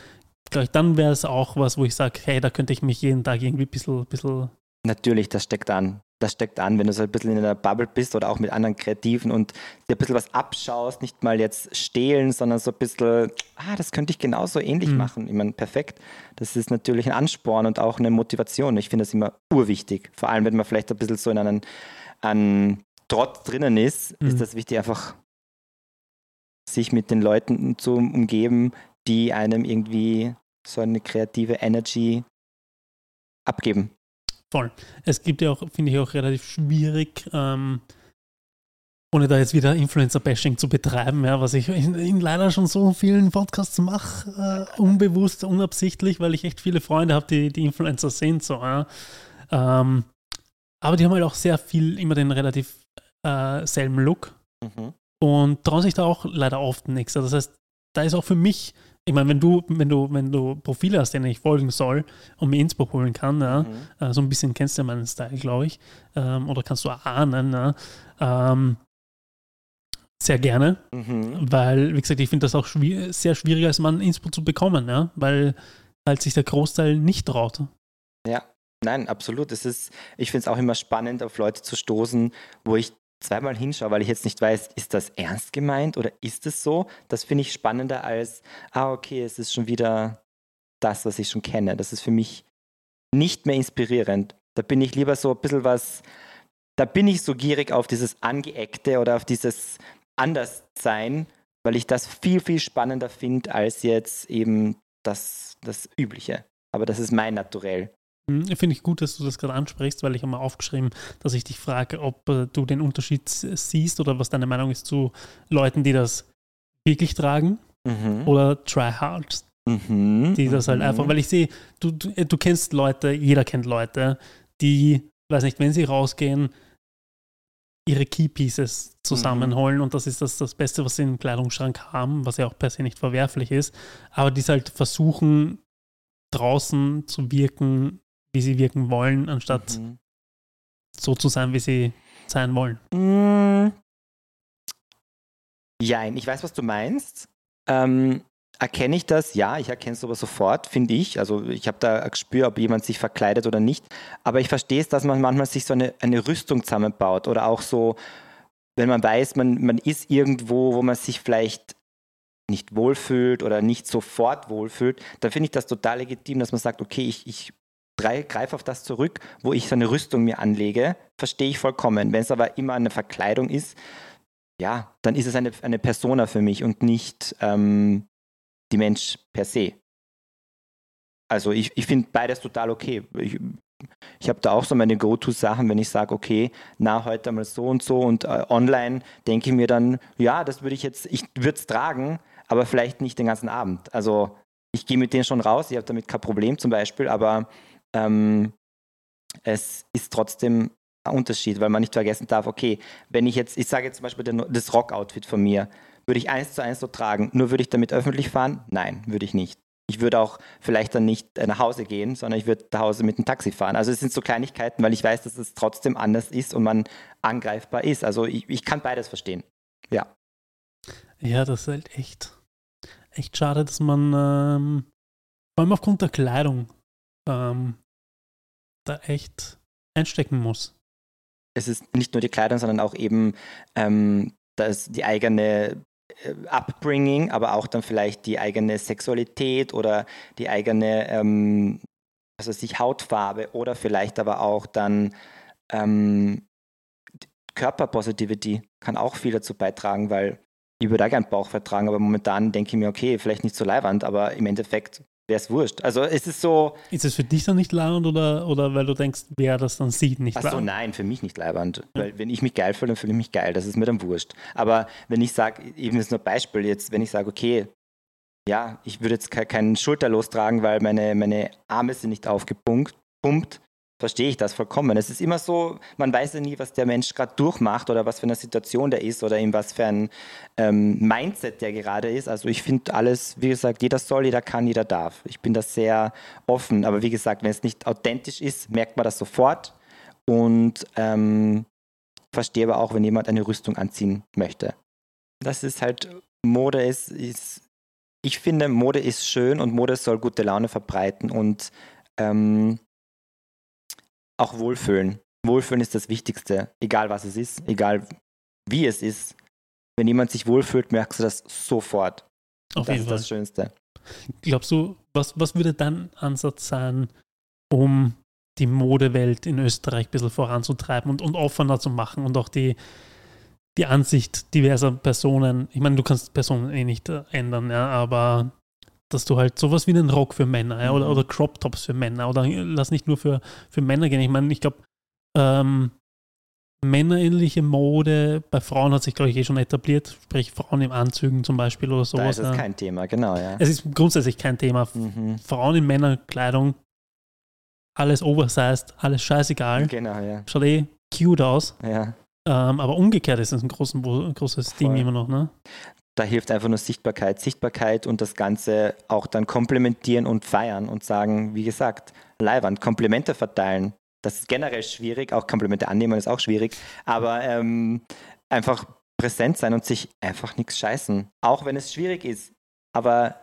glaube ich, dann wäre es auch was, wo ich sage, hey, da könnte ich mich jeden Tag irgendwie ein bisschen, bisschen Natürlich, das steckt an. Das steckt an, wenn du so ein bisschen in einer Bubble bist oder auch mit anderen Kreativen und dir ein bisschen was abschaust, nicht mal jetzt stehlen, sondern so ein bisschen, ah, das könnte ich genauso ähnlich Mhm. machen. Ich meine, perfekt. Das ist natürlich ein Ansporn und auch eine Motivation. Ich finde das immer urwichtig. Vor allem, wenn man vielleicht ein bisschen so in einen, einen Trott drinnen ist, Mhm. ist das wichtig, einfach sich mit den Leuten zu umgeben, die einem irgendwie so eine kreative Energy abgeben. Voll. Es gibt ja auch, finde ich, auch relativ schwierig, ähm, ohne da jetzt wieder Influencer-Bashing zu betreiben, ja, was ich in, in, leider schon so vielen Podcasts mache, äh, unbewusst, unabsichtlich, weil ich echt viele Freunde habe, die, die Influencer sind. So, ja. ähm, aber die haben halt auch sehr viel immer den relativ äh, selben Look mhm. und trauen sich da auch leider oft nichts. Das heißt, da ist auch für mich ich meine, wenn du, wenn du, wenn du Profile hast, denen ich folgen soll und mir Inspo holen kann, ja, mhm. äh, so ein bisschen kennst du ja meinen Style, glaube ich, ähm, oder kannst du ahnen, ja, ähm, sehr gerne, mhm. weil, wie gesagt, ich finde das auch schwier sehr schwierig, als Mann Inspo zu bekommen, ja, weil halt sich der Großteil nicht traut. Ja, nein, absolut. Es ist, ich finde es auch immer spannend, auf Leute zu stoßen, wo ich zweimal hinschaue, weil ich jetzt nicht weiß, ist das ernst gemeint oder ist es so? Das finde ich spannender als, ah, okay, es ist schon wieder das, was ich schon kenne. Das ist für mich nicht mehr inspirierend. Da bin ich lieber so ein bisschen was, da bin ich so gierig auf dieses Angeeckte oder auf dieses Anderssein, weil ich das viel, viel spannender finde als jetzt eben das, das Übliche. Aber das ist mein Naturell. Hm, finde ich gut, dass du das gerade ansprichst, weil ich habe mal aufgeschrieben, dass ich dich frage, ob äh, du den Unterschied siehst oder was deine Meinung ist zu Leuten, die das wirklich tragen mhm. oder Tryhards, mhm. die das halt einfach, mhm. weil ich sehe, du, du, du, kennst Leute, jeder kennt Leute, die, weiß nicht, wenn sie rausgehen, ihre Keypieces zusammenholen mhm. und das ist das, das Beste, was sie im Kleidungsschrank haben, was ja auch per se nicht verwerflich ist, aber die halt versuchen, draußen zu wirken wie sie wirken wollen, anstatt mhm. so zu sein, wie sie sein wollen. Mhm. Jein, ich weiß, was du meinst. Ähm, erkenne ich das? Ja, ich erkenne es aber sofort, finde ich. Also ich habe da ein Gespür, ob jemand sich verkleidet oder nicht. Aber ich verstehe es, dass man manchmal sich so eine, eine Rüstung zusammenbaut oder auch so, wenn man weiß, man, man ist irgendwo, wo man sich vielleicht nicht wohlfühlt oder nicht sofort wohlfühlt, dann finde ich das total legitim, dass man sagt, okay, ich, ich greife auf das zurück, wo ich so eine Rüstung mir anlege, verstehe ich vollkommen. Wenn es aber immer eine Verkleidung ist, ja, dann ist es eine, eine Persona für mich und nicht ähm, die Mensch per se. Also ich, ich finde beides total okay. Ich, ich habe da auch so meine Go-To-Sachen, wenn ich sage, okay, na, heute mal so und so und äh, online denke ich mir dann, ja, das würde ich jetzt, ich würde es tragen, aber vielleicht nicht den ganzen Abend. Also ich gehe mit denen schon raus, ich habe damit kein Problem zum Beispiel, aber ähm, es ist trotzdem ein Unterschied, weil man nicht vergessen darf, okay, wenn ich jetzt, ich sage jetzt zum Beispiel das Rock-Outfit von mir, würde ich eins zu eins so tragen, nur würde ich damit öffentlich fahren? Nein, würde ich nicht. Ich würde auch vielleicht dann nicht äh, nach Hause gehen, sondern ich würde nach Hause mit dem Taxi fahren. Also es sind so Kleinigkeiten, weil ich weiß, dass es trotzdem anders ist und man angreifbar ist. Also ich, ich kann beides verstehen. Ja. Ja, das ist halt echt, echt schade, dass man ähm, vor allem aufgrund der Kleidung ähm, da echt einstecken muss. Es ist nicht nur die Kleidung, sondern auch eben ähm, das, die eigene äh, Upbringing, aber auch dann vielleicht die eigene Sexualität oder die eigene ähm, also sich Hautfarbe oder vielleicht aber auch dann ähm, Körperpositivity kann auch viel dazu beitragen, weil ich würde auch gerne Bauch vertragen, aber momentan denke ich mir, okay, vielleicht nicht so leiwand, aber im Endeffekt wäre es wurscht. Also es ist so. Ist es für dich dann nicht leibend oder, oder weil du denkst, wer das dann sieht, nicht Ach so, nein, für mich nicht leibend. Ja. Weil wenn ich mich geil fühle, dann fühle ich mich geil. Das ist mir dann wurscht. Aber wenn ich sage, eben ist nur ein Beispiel jetzt, wenn ich sage, okay, ja, ich würde jetzt keinen Schulterlos tragen, weil meine, meine Arme sind nicht aufgepumpt, verstehe ich das vollkommen. Es ist immer so, man weiß ja nie, was der Mensch gerade durchmacht oder was für eine Situation der ist oder in was für ein ähm, Mindset der gerade ist. Also ich finde alles, wie gesagt, jeder soll, jeder kann, jeder darf. Ich bin da sehr offen, aber wie gesagt, wenn es nicht authentisch ist, merkt man das sofort und ähm, verstehe aber auch, wenn jemand eine Rüstung anziehen möchte. Das ist halt, Mode ist, ist ich finde, Mode ist schön und Mode soll gute Laune verbreiten und ähm, auch Wohlfühlen. Wohlfühlen ist das Wichtigste, egal was es ist, egal wie es ist. Wenn jemand sich wohlfühlt, merkst du das sofort. Auf das jeden ist Fall. das Schönste. Glaubst du, was, was würde dein Ansatz sein, um die Modewelt in Österreich ein bisschen voranzutreiben und, und offener zu machen und auch die, die Ansicht diverser Personen, ich meine, du kannst Personen eh nicht äh, ändern, ja, aber dass du halt sowas wie einen Rock für Männer ja, oder, Mhm. oder Crop Tops für Männer oder lass nicht nur für, für Männer gehen. Ich meine, ich glaube, ähm, männerähnliche Mode bei Frauen hat sich, glaube ich, eh schon etabliert, sprich Frauen in Anzügen zum Beispiel oder Da sowas. ist es ja. kein Thema, genau, ja. es ist grundsätzlich kein Thema. Mhm. Frauen in Männerkleidung, alles oversized, alles scheißegal. Genau, ja. Schaut eh cute aus. ja. Ähm, aber umgekehrt ist es ein, großen, ein großes Ding Voll. immer noch, ne? Da hilft einfach nur Sichtbarkeit. Sichtbarkeit und das Ganze auch dann komplementieren und feiern und sagen, wie gesagt, Leihwand, Komplimente verteilen. Das ist generell schwierig, auch Komplimente annehmen ist auch schwierig, aber ähm, einfach präsent sein und sich einfach nichts scheißen. Auch wenn es schwierig ist. Aber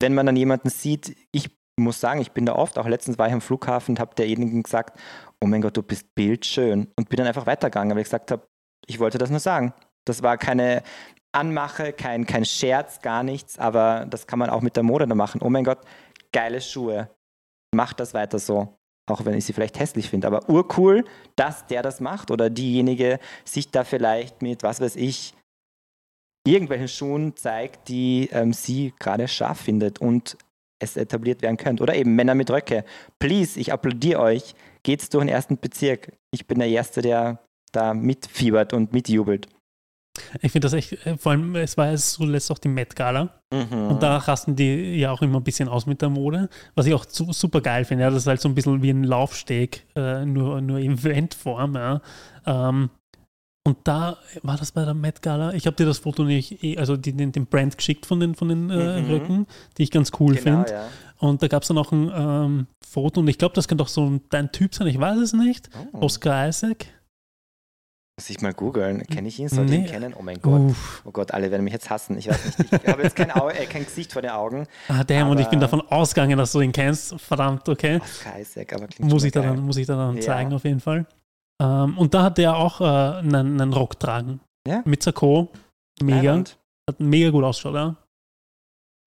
wenn man dann jemanden sieht, ich muss sagen, ich bin da oft, auch letztens war ich am Flughafen und habe derjenigen gesagt, oh mein Gott, du bist bildschön. Und bin dann einfach weitergegangen, weil ich gesagt habe, ich wollte das nur sagen. Das war keine Anmache, kein, kein Scherz, gar nichts, aber das kann man auch mit der Mode dann machen. Oh mein Gott, geile Schuhe. Mach das weiter so. Auch wenn ich sie vielleicht hässlich finde, aber urcool, dass der das macht oder diejenige sich da vielleicht mit, was weiß ich, irgendwelchen Schuhen zeigt, die ähm, sie gerade scharf findet und es etabliert werden könnte. Oder eben Männer mit Röcke. Please, ich applaudiere euch. Geht's durch den ersten Bezirk. Ich bin der Erste, der da mitfiebert und mitjubelt. Ich finde das echt, äh, vor allem, es war jetzt zuletzt auch die Met Gala. Mhm. Und da rasten die ja auch immer ein bisschen aus mit der Mode, was ich auch su super geil finde. Ja, das ist halt so ein bisschen wie ein Laufsteg, äh, nur, nur in Eventform. Ja. Ähm, und da war das bei der Met Gala. Ich habe dir das Foto nicht, eh- also die, den, den Brand geschickt von den, von den äh, Mhm. Röcken, die ich ganz cool genau, finde. ja. Und da gab es dann auch ein ähm, Foto und ich glaube, das könnte auch so dein Typ sein, ich weiß es nicht. Oh. Oscar Isaac. Muss ich mal googeln. Kenne ich ihn? Soll ich ihn Nee. kennen? Oh mein Gott. Uff. Oh Gott, alle werden mich jetzt hassen. Ich weiß nicht. Ich habe jetzt kein, Au äh, kein Gesicht vor den Augen. Ah, damn, und ich bin davon ausgegangen, dass du ihn kennst. Verdammt, okay. Oscar Isaac, aber klingt Muss ich, geil. dann, muss ich da dann Ja. zeigen, auf jeden Fall. Ähm, und da hat der auch äh, einen, einen Rock tragen. Ja. Mit Sakko. Mega. Leibend. Hat mega gut ausgeschaut, ja.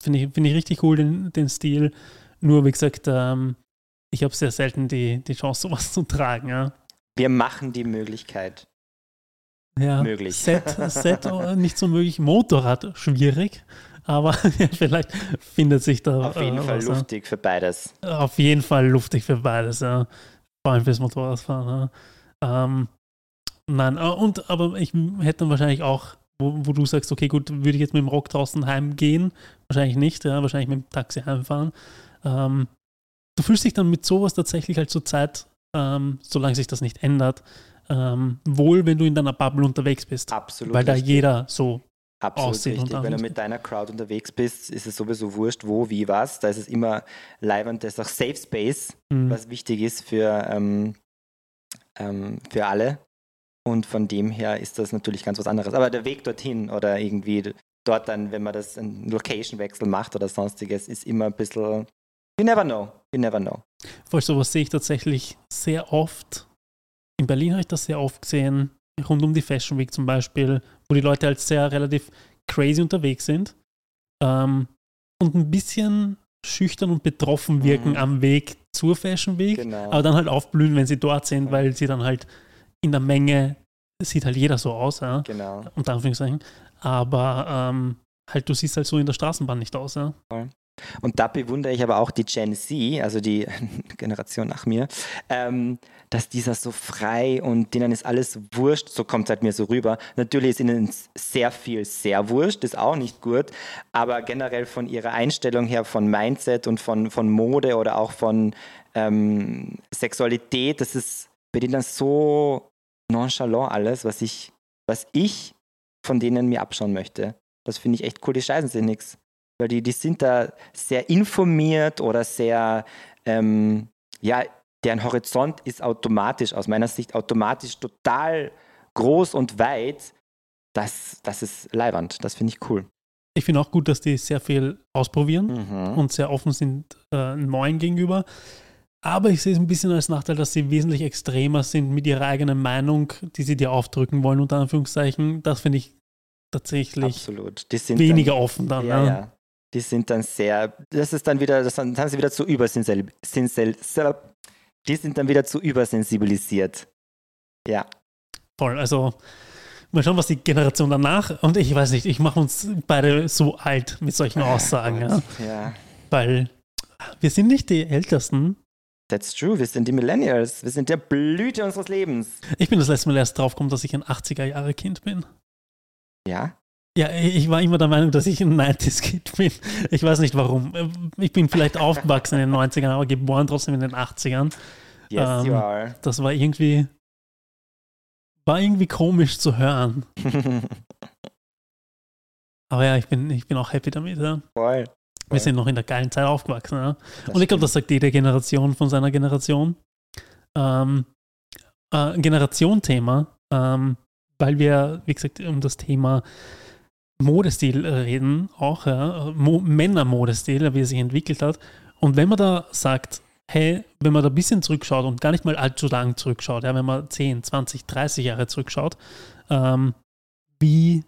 Finde ich, finde ich richtig cool, den, den Stil. Nur, wie gesagt, ähm, ich habe sehr selten die, die Chance, sowas zu tragen, ja. Wir machen die Möglichkeit. Ja Möglich. Set, Set äh, nicht so möglich. Motorrad schwierig, aber vielleicht findet sich da Auf jeden äh, Fall luftig für beides. Auf jeden Fall luftig für beides, ja. Vor allem fürs Motorradfahren. Ja. Ähm, nein, äh, und aber ich hätte dann wahrscheinlich auch, wo, wo du sagst, okay, gut, würde ich jetzt mit dem Rock draußen heimgehen? Wahrscheinlich nicht, ja, wahrscheinlich mit dem Taxi heimfahren. Ähm, du fühlst dich dann mit sowas tatsächlich halt zur Zeit, ähm, solange sich das nicht ändert, ähm, wohl, wenn du in deiner Bubble unterwegs bist. Absolut. weil da richtig. jeder so Absolut aussieht, richtig. Wenn du mit deiner Crowd unterwegs bist, ist es sowieso wurscht, wo, wie, was. Da ist es immer leibend. Das ist auch Safe Space, mh, was wichtig ist für, ähm, ähm, für alle. Und von dem her ist das natürlich ganz was anderes. Aber der Weg dorthin oder irgendwie dort dann, wenn man das einen Location-Wechsel macht oder sonstiges, ist immer ein bisschen. You never know. You never know. Voll sowas sehe ich tatsächlich sehr oft. In Berlin habe ich das sehr oft gesehen, rund um die Fashion Week zum Beispiel, wo die Leute halt sehr relativ crazy unterwegs sind ähm, und ein bisschen schüchtern und betroffen wirken Mhm. am Weg zur Fashion Week, Genau. aber dann halt aufblühen, wenn sie dort sind, Ja. weil sie dann halt in der Menge, sieht halt jeder so aus, ja, genau. unter Anführungszeichen, aber ähm, halt du siehst halt so in der Straßenbahn nicht aus, ja. Und da bewundere ich aber auch die Gen Z, also die Generation nach mir, ähm, dass dieser so frei und denen ist alles wurscht, so kommt es halt mir so rüber. Natürlich ist ihnen sehr viel sehr wurscht, ist auch nicht gut, aber generell von ihrer Einstellung her, von Mindset und von, von Mode oder auch von ähm, Sexualität, das ist bei denen so nonchalant alles, was ich, was ich von denen mir abschauen möchte. Das finde ich echt cool, die scheißen sich nichts. Weil die, die sind da sehr informiert oder sehr, ähm, ja, deren Horizont ist automatisch, aus meiner Sicht automatisch total groß und weit. Das, das ist leiwand, das finde ich cool. Ich finde auch gut, dass die sehr viel ausprobieren. Mhm. und sehr offen sind äh, neuen gegenüber. Aber ich sehe es ein bisschen als Nachteil, dass sie wesentlich extremer sind mit ihrer eigenen Meinung, die sie dir aufdrücken wollen, unter Anführungszeichen. Das finde ich tatsächlich Absolut. Weniger dann, offen dann. ja, ne? ja. Die sind dann sehr, das ist dann wieder, das haben sie wieder zu übersensibel, sensel- die sind dann wieder zu übersensibilisiert. Ja, Voll. Also Mal schauen, was die Generation danach, und ich weiß nicht, ich mache uns beide so alt mit solchen Aussagen. ja. Ja. Weil wir sind nicht die Ältesten. That's true, wir sind die Millennials. Wir sind der Blüte unseres Lebens. Ich bin das letzte Mal erst draufgekommen, dass ich ein 80er-Jahre-Kind bin. Ja? Ja, ich war immer der Meinung, dass ich ein 90s-Kind bin. Ich weiß nicht warum. Ich bin vielleicht aufgewachsen in den 90ern, aber geboren trotzdem in den 80ern. Yes, Ähm, you are. Das war irgendwie, war irgendwie komisch zu hören. Aber ja, ich bin, ich bin auch happy damit. Ja. Voll. Wir sind noch in der geilen Zeit aufgewachsen. Ja. Und ich glaube, das sagt jede Generation von seiner Generation. Ähm, äh, Generation-Thema, ähm, weil wir, wie gesagt, um das Thema Modestil reden, auch ja, Mo Männermodestil, wie er sich entwickelt hat. Und wenn man da sagt, hey, wenn man da ein bisschen zurückschaut und gar nicht mal allzu lang zurückschaut, ja, wenn man 10, 20, 30 Jahre zurückschaut, ähm, wie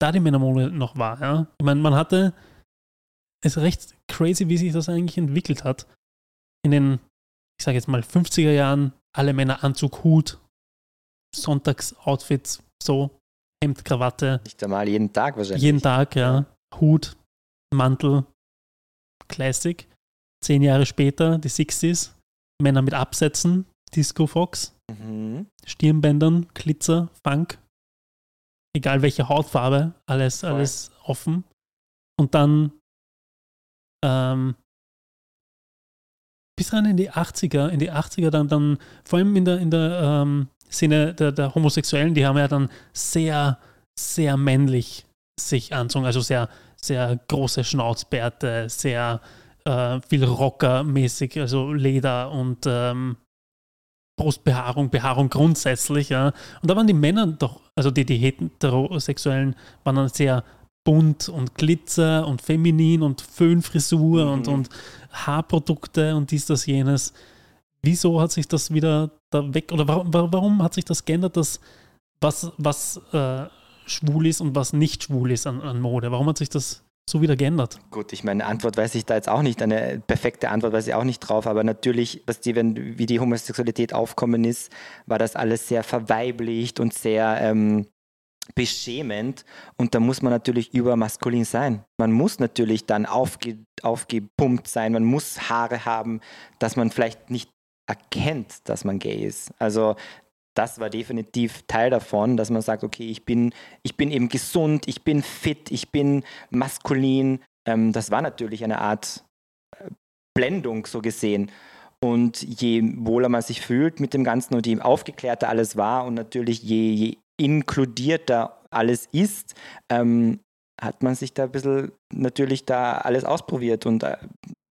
da die Männermode noch war. Ja. Ich meine, man hatte es recht crazy, wie sich das eigentlich entwickelt hat. In den, ich sage jetzt mal, 50er Jahren, alle Männer Anzug, Hut, Sonntagsoutfits, so, Hemd, Krawatte, Nicht einmal jeden Tag wahrscheinlich. jeden Tag, ja, Hut, Mantel, Classic. Zehn Jahre später, die 60s, Männer mit Absätzen, Disco Fox, Mhm. Stirnbändern, Glitzer, Funk, egal welche Hautfarbe, alles, Voll. alles offen. Und dann ähm, bis rein in die 80er, in die 80er dann, dann vor allem in der, in der ähm, Szene der, der Homosexuellen, die haben ja dann sehr, sehr männlich sich anzogen, also sehr, sehr große Schnauzbärte, sehr äh, viel Rocker-mäßig, also Leder und ähm, Brustbehaarung, Behaarung grundsätzlich, ja. Und da waren die Männer doch, also die, die Heterosexuellen, waren dann sehr bunt und Glitzer und feminin und Föhnfrisur Mhm. und, und Haarprodukte und dies, das, jenes. Wieso hat sich das wieder da weg, oder warum, warum- hat sich das geändert, dass was, was äh, schwul ist und was nicht schwul ist an, an Mode? Warum hat sich das so wieder geändert? Gut, ich meine, Antwort weiß ich da jetzt auch nicht, eine perfekte Antwort weiß ich auch nicht drauf, aber natürlich, was die, wenn, wie die Homosexualität aufkommen ist, war das alles sehr verweiblicht und sehr ähm, beschämend und da muss man natürlich übermaskulin sein. Man muss natürlich dann aufge, aufgepumpt sein, man muss Haare haben, dass man vielleicht nicht erkennt, dass man gay ist. Also das war definitiv Teil davon, dass man sagt, okay, ich bin, ich bin eben gesund, ich bin fit, ich bin maskulin. Ähm, das war natürlich eine Art äh, Blendung so gesehen. Und je wohler man sich fühlt mit dem Ganzen und je aufgeklärter alles war und natürlich je, je inkludierter alles ist, ähm, hat man sich da ein bisschen natürlich da alles ausprobiert und äh,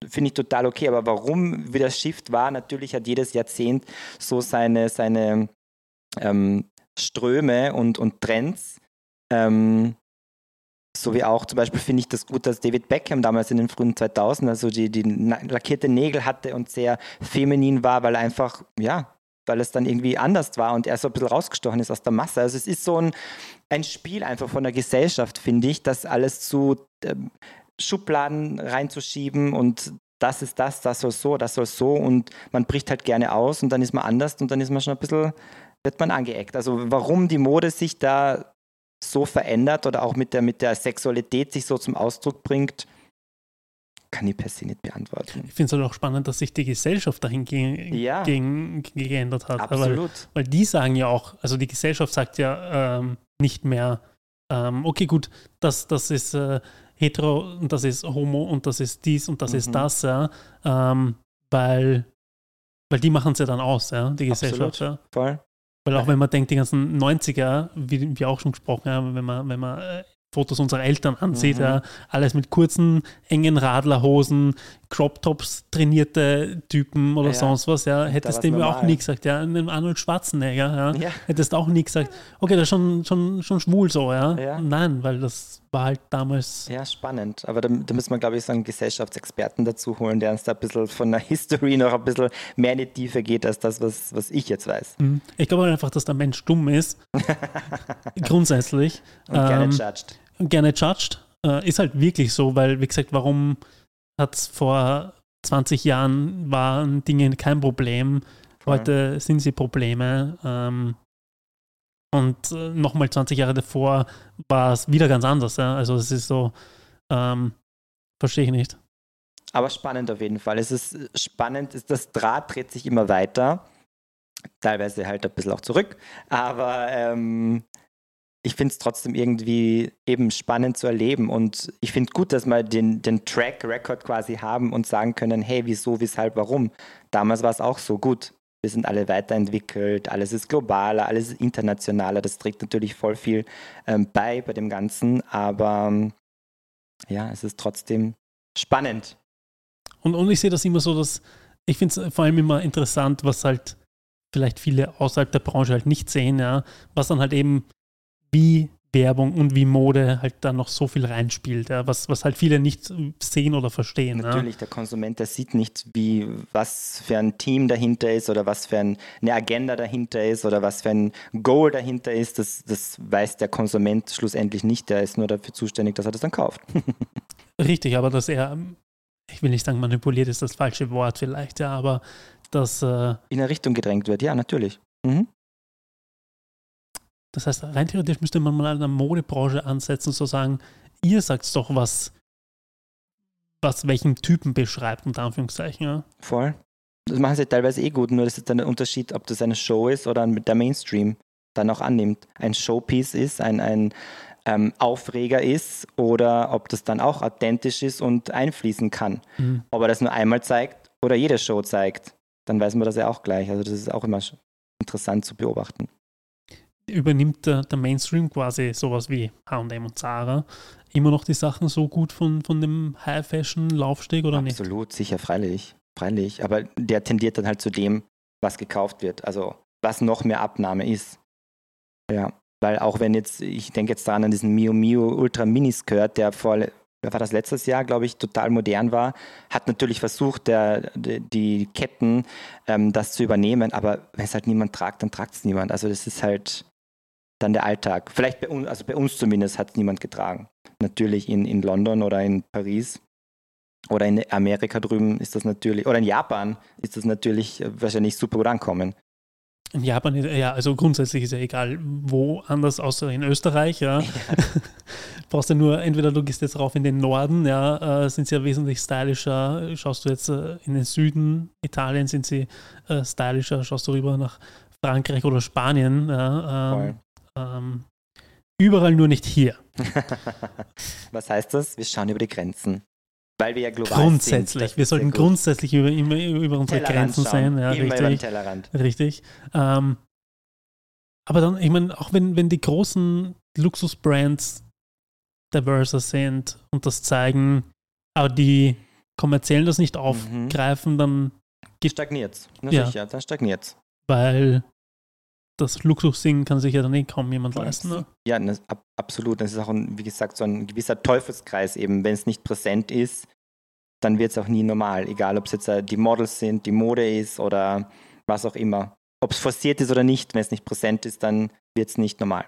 finde ich total okay. Aber warum wie das Shift war, natürlich hat jedes Jahrzehnt so seine, seine ähm, Ströme und, und Trends. Ähm, so wie auch zum Beispiel finde ich das gut, dass David Beckham damals in den frühen 2000 also die, die lackierte Nägel hatte und sehr feminin war, weil einfach, ja, weil es dann irgendwie anders war und er so ein bisschen rausgestochen ist aus der Masse. Also es ist so ein, ein Spiel einfach von der Gesellschaft, finde ich, das alles zu ähm, Schubladen reinzuschieben und das ist das, das soll so, das soll so und man bricht halt gerne aus und dann ist man anders und dann ist man schon ein bisschen, wird man angeeckt. Also warum die Mode sich da so verändert oder auch mit der, mit der Sexualität sich so zum Ausdruck bringt, kann ich per se nicht beantworten. Ich finde es halt auch spannend, dass sich die Gesellschaft dahingehend Ja. geändert hat. Absolut. Weil die sagen ja auch, also die Gesellschaft sagt ja ähm, nicht mehr, ähm, okay, gut, das, das ist äh, hetero und das ist homo und das ist dies und das Mhm. ist das, ja. Ähm, weil, weil die machen es ja dann aus, ja, die Gesellschaft. Ja. Voll. Weil auch wenn man denkt, die ganzen 90er, wie wir auch schon gesprochen haben, wenn man, wenn man äh, Fotos unserer Eltern ansieht, Mhm. ja, alles mit kurzen, engen Radlerhosen, Crop-Tops, trainierte Typen oder Ja, sonst was, ja, hättest du auch nie gesagt, ja, einem Arnold Schwarzenegger, ja, Ja. hättest auch nie gesagt, okay, das ist schon, schon, schon schwul so, ja. Ja. Nein, weil das war halt damals, Ja, spannend. Aber da, da müssen wir, glaube ich, so einen Gesellschaftsexperten dazu holen, der uns da ein bisschen von der History noch ein bisschen mehr in die Tiefe geht, als das, was, was ich jetzt weiß. Hm. ich glaube einfach, dass der Mensch dumm ist, grundsätzlich. Und gerne Ähm, judged. gerne judged. Äh, ist halt wirklich so, weil, wie gesagt, warum hat vor 20 Jahren waren Dinge kein Problem, heute sind sie Probleme. Ähm, Und äh, nochmal 20 Jahre davor war es wieder ganz anders. Ja? Also es ist so, ähm, verstehe ich nicht. Aber spannend auf jeden Fall. Es ist spannend, das Draht dreht sich immer weiter. Teilweise halt ein bisschen auch zurück. Aber ähm, ich finde es trotzdem irgendwie eben spannend zu erleben. Und ich finde gut, dass wir den, den Track Record quasi haben und sagen können, hey, wieso, weshalb, warum. Damals war es auch so gut. Wir sind alle weiterentwickelt, alles ist globaler, alles ist internationaler. Das trägt natürlich voll viel ähm, bei bei dem Ganzen. Aber ja, es ist trotzdem spannend. Und, und ich sehe das immer so, dass ich finde es vor allem immer interessant, was halt vielleicht viele außerhalb der Branche halt nicht sehen, ja, was dann halt eben wie Werbung und wie Mode halt da noch so viel reinspielt, ja, was, was halt viele nicht sehen oder verstehen. Natürlich, ja. der Konsument, der sieht nicht, wie, was für ein Team dahinter ist oder was für ein, eine Agenda dahinter ist oder was für ein Goal dahinter ist. Das, das weiß der Konsument schlussendlich nicht. Der ist nur dafür zuständig, dass er das dann kauft. Richtig, aber dass er, ich will nicht sagen, manipuliert ist das falsche Wort vielleicht, ja, aber dass. Äh, In eine Richtung gedrängt wird, ja, natürlich. Mhm. Das heißt, rein theoretisch müsste man mal an der Modebranche ansetzen, so sagen, ihr sagt doch, was, was welchen Typen beschreibt, unter Anführungszeichen. Ja. Voll. Das machen sie teilweise eh gut, nur das ist dann der Unterschied, ob das eine Show ist oder der Mainstream dann auch annimmt. Ein Showpiece ist, ein, ein ähm, Aufreger ist oder ob das dann auch authentisch ist und einfließen kann. Mhm. Ob er das nur einmal zeigt oder jede Show zeigt, dann weiß man das ja auch gleich. Also das ist auch immer interessant zu beobachten übernimmt der, der Mainstream quasi sowas wie HM und Zara immer noch die Sachen so gut von, von dem High-Fashion-Laufsteg oder Absolut, nicht? Absolut, sicher, freilich. Freilich. Aber der tendiert dann halt zu dem, was gekauft wird. Also was noch mehr Abnahme ist. Ja. Weil auch wenn jetzt, ich denke jetzt daran an diesen Mio Mio Ultra Mini Skirt, der vor, war das letztes Jahr, glaube ich, total modern war, hat natürlich versucht, der, die Ketten ähm, das zu übernehmen, aber wenn es halt niemand tragt, dann tragt es niemand. Also das ist halt, dann der Alltag. Vielleicht bei uns, also bei uns zumindest hat es niemand getragen. Natürlich in, in London oder in Paris oder in Amerika drüben ist das natürlich, oder in Japan ist das natürlich wahrscheinlich super gut ankommen. In Japan, ja, also grundsätzlich ist ja egal, wo anders, außer in Österreich, ja. ja. Brauchst du nur, entweder du gehst jetzt rauf in den Norden, ja, äh, sind sie ja wesentlich stylischer. Schaust du jetzt äh, in den Süden Italien, sind sie äh, stylischer. Schaust du rüber nach Frankreich oder Spanien, ja, ähm, überall nur nicht hier. Was heißt das? Wir schauen über die Grenzen. Weil wir ja global grundsätzlich, sind. wir sollten grundsätzlich über, über, über unsere Tellerrand Grenzen schauen. sein. Ja, immer richtig. Tellerrand. Richtig. Ähm, aber dann, ich meine, auch wenn, wenn die großen Luxusbrands diverser sind und das zeigen, aber die kommerziellen das nicht mhm. aufgreifen, mhm. dann stagniert es. Ja. sicher, dann stagniert es. Weil das Luxussingen kann sich ja dann eh kaum jemand leisten. Ne? Ja, das, ab, absolut. Das ist auch, ein, wie gesagt, so ein gewisser Teufelskreis eben. Wenn es nicht präsent ist, dann wird es auch nie normal. Egal, ob es jetzt äh, die Models sind, die Mode ist oder was auch immer. Ob es forciert ist oder nicht, wenn es nicht präsent ist, dann wird es nicht normal.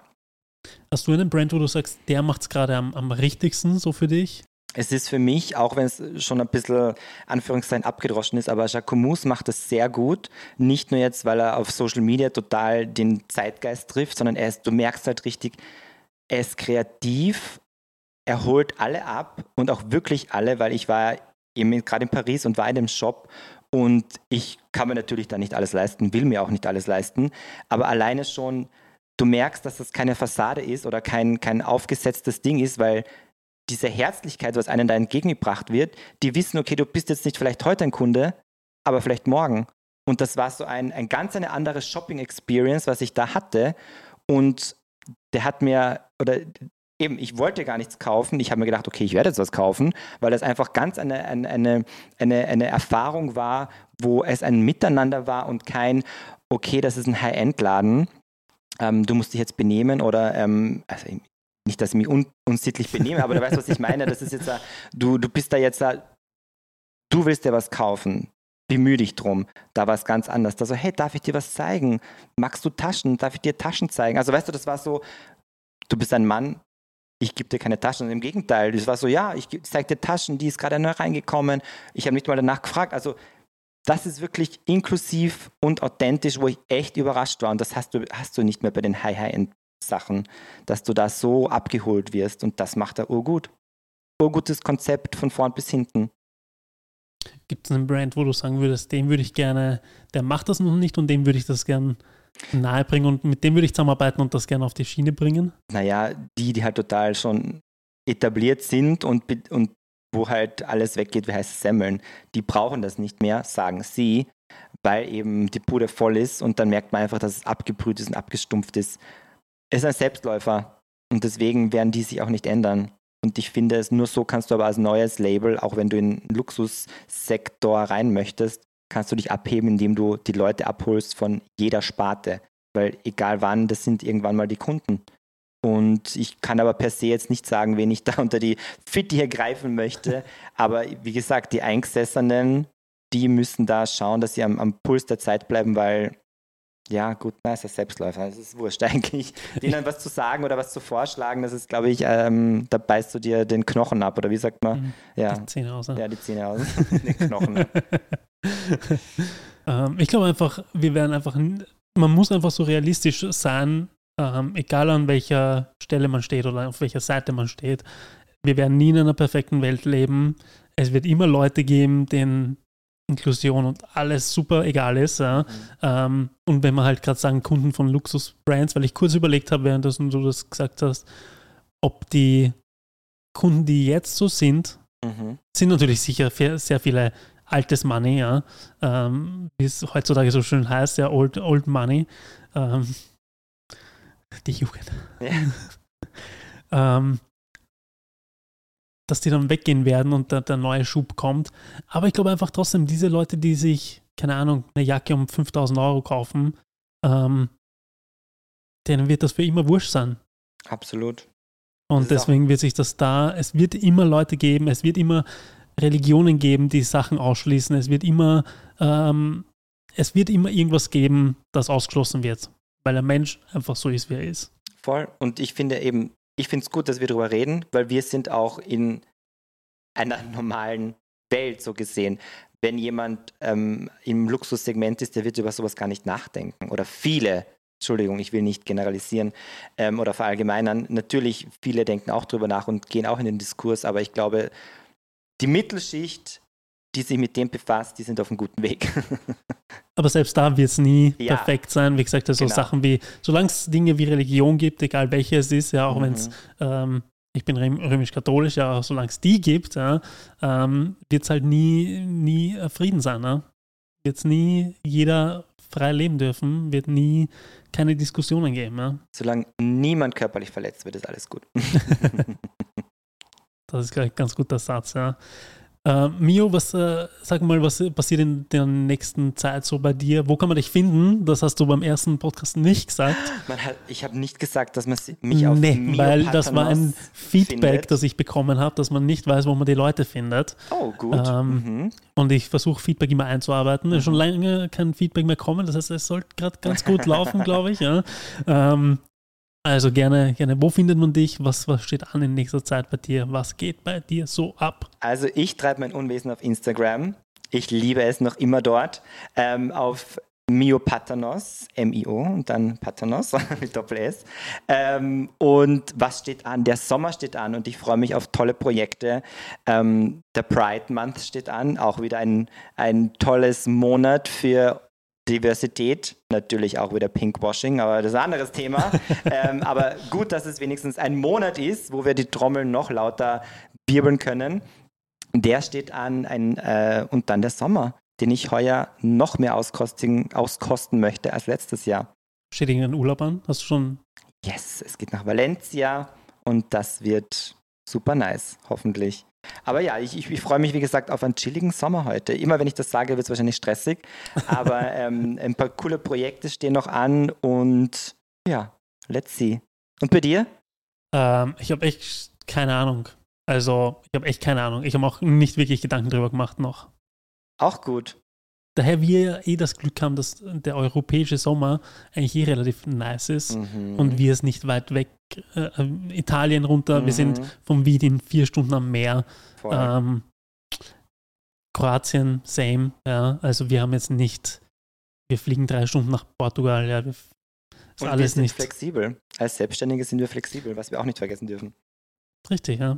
Hast du einen Brand, wo du sagst, der macht es gerade am, am richtigsten so für dich? Es ist für mich, auch wenn es schon ein bisschen Anführungszeichen abgedroschen ist, aber Jacquemus macht es sehr gut. Nicht nur jetzt, weil er auf Social Media total den Zeitgeist trifft, sondern er ist, du merkst halt richtig, er ist kreativ, er holt alle ab und auch wirklich alle, weil ich war eben gerade in Paris und war in dem Shop und ich kann mir natürlich da nicht alles leisten, will mir auch nicht alles leisten, aber alleine schon, du merkst, dass das keine Fassade ist oder kein, kein aufgesetztes Ding ist, weil diese Herzlichkeit, was einem da entgegengebracht wird, die wissen, okay, du bist jetzt nicht vielleicht heute ein Kunde, aber vielleicht morgen. Und das war so ein, ein ganz eine andere Shopping-Experience, was ich da hatte. Und der hat mir, oder eben, ich wollte gar nichts kaufen. Ich habe mir gedacht, okay, ich werde jetzt was kaufen, weil das einfach ganz eine, eine, eine, eine, eine Erfahrung war, wo es ein Miteinander war und kein, okay, das ist ein High-End-Laden. Ähm, du musst dich jetzt benehmen oder ähm, also nicht, dass ich mich un unsittlich benehme, aber du weißt, was ich meine. Das ist jetzt, du, du bist da jetzt, du willst dir was kaufen. Bemühe dich drum. Da war es ganz anders. Da so, hey, darf ich dir was zeigen? Magst du Taschen? Darf ich dir Taschen zeigen? Also weißt du, das war so, du bist ein Mann, ich gebe dir keine Taschen. Und Im Gegenteil, das war so, ja, ich zeige dir Taschen, die ist gerade neu reingekommen. Ich habe nicht mal danach gefragt. Also das ist wirklich inklusiv und authentisch, wo ich echt überrascht war. Und das hast du, hast du nicht mehr bei den High-High-End Sachen, dass du da so abgeholt wirst und das macht er urgut. Urgutes Konzept von vorn bis hinten. Gibt es einen Brand, wo du sagen würdest, dem würde ich gerne, der macht das noch nicht und dem würde ich das gerne nahebringen und mit dem würde ich zusammenarbeiten und das gerne auf die Schiene bringen? Naja, die, die halt total schon etabliert sind und, und wo halt alles weggeht, wie heißt es, Semmeln, die brauchen das nicht mehr, sagen sie, weil eben die Bude voll ist und dann merkt man einfach, dass es abgebrüht ist und abgestumpft ist. Es ist ein Selbstläufer und deswegen werden die sich auch nicht ändern. Und ich finde es, nur so kannst du aber als neues Label, auch wenn du in den Luxussektor rein möchtest, kannst du dich abheben, indem du die Leute abholst von jeder Sparte. Weil egal wann, das sind irgendwann mal die Kunden. Und ich kann aber per se jetzt nicht sagen, wen ich da unter die Fittiche greifen möchte. Aber wie gesagt, die Eingesessenen, die müssen da schauen, dass sie am, am Puls der Zeit bleiben, weil ja, gut, na, ist ja Selbstläufer, es ist wurscht eigentlich. Denen was zu sagen oder was zu vorschlagen, das ist, glaube ich, ähm, da beißt du dir den Knochen ab, oder wie sagt man? Mhm. Ja. Die Zähne aus. Ja, die Zähne aus. den Knochen. ähm, ich glaube einfach, wir werden einfach, man muss einfach so realistisch sein, ähm, egal an welcher Stelle man steht oder auf welcher Seite man steht. Wir werden nie in einer perfekten Welt leben. Es wird immer Leute geben, denen Inklusion und alles super egal ist. Ja. Mhm. Ähm, und wenn man halt gerade sagen, Kunden von Luxusbrands, weil ich kurz überlegt habe, während du das gesagt hast, ob die Kunden, die jetzt so sind, mhm. sind natürlich sicher sehr viele altes Money, ja, ähm, wie es heutzutage so schön heißt, ja, Old, old Money. Ähm, die Jugend. Ja. ähm, dass die dann weggehen werden und der, der neue Schub kommt. Aber ich glaube einfach trotzdem, diese Leute, die sich, keine Ahnung, eine Jacke um 5000 Euro kaufen, ähm, denen wird das für immer wurscht sein. Absolut. Und deswegen wird sich das da, es wird immer Leute geben, es wird immer Religionen geben, die Sachen ausschließen, es wird immer, ähm, es wird immer irgendwas geben, das ausgeschlossen wird, weil der Mensch einfach so ist, wie er ist. Voll. Und ich finde eben, ich finde es gut, dass wir darüber reden, weil wir sind auch in einer normalen Welt so gesehen. Wenn jemand ähm, im Luxussegment ist, der wird über sowas gar nicht nachdenken. Oder viele, Entschuldigung, ich will nicht generalisieren ähm, oder verallgemeinern. Natürlich, viele denken auch darüber nach und gehen auch in den Diskurs, aber ich glaube, die Mittelschicht die sich mit dem befasst, die sind auf einem guten Weg. Aber selbst da wird es nie ja. perfekt sein. Wie gesagt, also genau. Sachen wie, solange es Dinge wie Religion gibt, egal welche es ist, ja, auch mhm. wenn es, ähm, ich bin römisch-katholisch, ja, solange es die gibt, ja, ähm, wird es halt nie, nie Frieden sein. Ne? Wird es nie jeder frei leben dürfen, wird nie keine Diskussionen geben. Ja? Solange niemand körperlich verletzt wird, ist alles gut. das ist ganz guter Satz, ja. Uh, Mio, was, uh, sag mal, was passiert in der nächsten Zeit so bei dir? Wo kann man dich finden? Das hast du beim ersten Podcast nicht gesagt. Hat, ich habe nicht gesagt, dass man mich auf Nee, Mio weil Patanos das war ein Feedback, findet. das ich bekommen habe, dass man nicht weiß, wo man die Leute findet. Oh, gut. Ähm, mhm. Und ich versuche Feedback immer einzuarbeiten. Mhm. Schon lange kein Feedback mehr kommen, das heißt, es sollte gerade ganz gut laufen, glaube ich. Ja. Ähm, also gerne, gerne. Wo findet man dich? Was, was steht an in nächster Zeit bei dir? Was geht bei dir so ab? Also ich treibe mein Unwesen auf Instagram. Ich liebe es noch immer dort. Ähm, auf Mio Patanos, M-I-O und dann Patanos mit Doppel-S. Ähm, und was steht an? Der Sommer steht an und ich freue mich auf tolle Projekte. Ähm, der Pride Month steht an, auch wieder ein, ein tolles Monat für Diversität, natürlich auch wieder Pinkwashing, aber das ist ein anderes Thema. ähm, aber gut, dass es wenigstens ein Monat ist, wo wir die Trommeln noch lauter wirbeln können. Der steht an ein, äh, und dann der Sommer, den ich heuer noch mehr auskosten, auskosten möchte als letztes Jahr. Steht irgendein Urlaub an? Hast du schon? Yes, es geht nach Valencia und das wird super nice, hoffentlich. Aber ja, ich, ich, ich freue mich, wie gesagt, auf einen chilligen Sommer heute. Immer wenn ich das sage, wird es wahrscheinlich stressig. Aber ähm, ein paar coole Projekte stehen noch an und ja, let's see. Und bei dir? Ähm, ich habe echt keine Ahnung. Also, ich habe echt keine Ahnung. Ich habe auch nicht wirklich Gedanken drüber gemacht noch. Auch gut. Daher wir eh das Glück haben, dass der europäische Sommer eigentlich eh relativ nice ist mhm. und wir es nicht weit weg, äh, Italien runter, mhm. wir sind mhm. vom Wien in vier Stunden am Meer. Ähm, Kroatien, same, ja. Also wir haben jetzt nicht, wir fliegen drei Stunden nach Portugal, ja. Wir, Ist Und wir alles sind nicht flexibel. Als Selbstständige sind wir flexibel, was wir auch nicht vergessen dürfen. richtig, ja.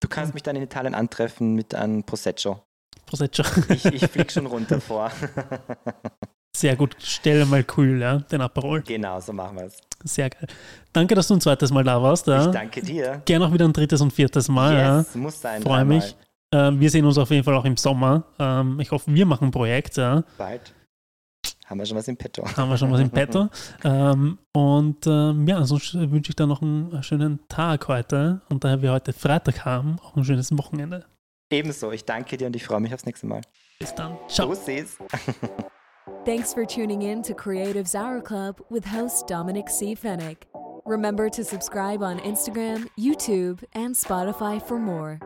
Du kannst mich dann in Italien antreffen mit einem Prosecco. Prosecco. Ich, ich flieg schon runter vor. Sehr gut. Stelle mal cool, ja, den Aperol. genau, so machen wir es. Sehr geil. Danke, dass du ein zweites Mal da warst. Ja. Ich danke dir. Gerne auch wieder ein drittes und viertes Mal. Ja. Yes, muss sein. Freue mich. Ähm, wir sehen uns auf jeden Fall auch im Sommer. Ähm, ich hoffe, wir machen ein Projekt. Ja. Bald. Haben wir schon was im Petto. Haben wir schon was im Petto. Ähm, und ähm, ja, sonst wünsche ich dann noch einen schönen Tag heute. Und da wir heute Freitag haben, auch ein schönes Wochenende. Ebenso, ich danke dir und ich freue mich aufs nächste Mal. Bis dann. Ciao. Tschüssis. Thanks for tuning in to Creatives Hour Club with host Dominic C. Fennick. Remember to subscribe on Instagram, YouTube, and Spotify for more.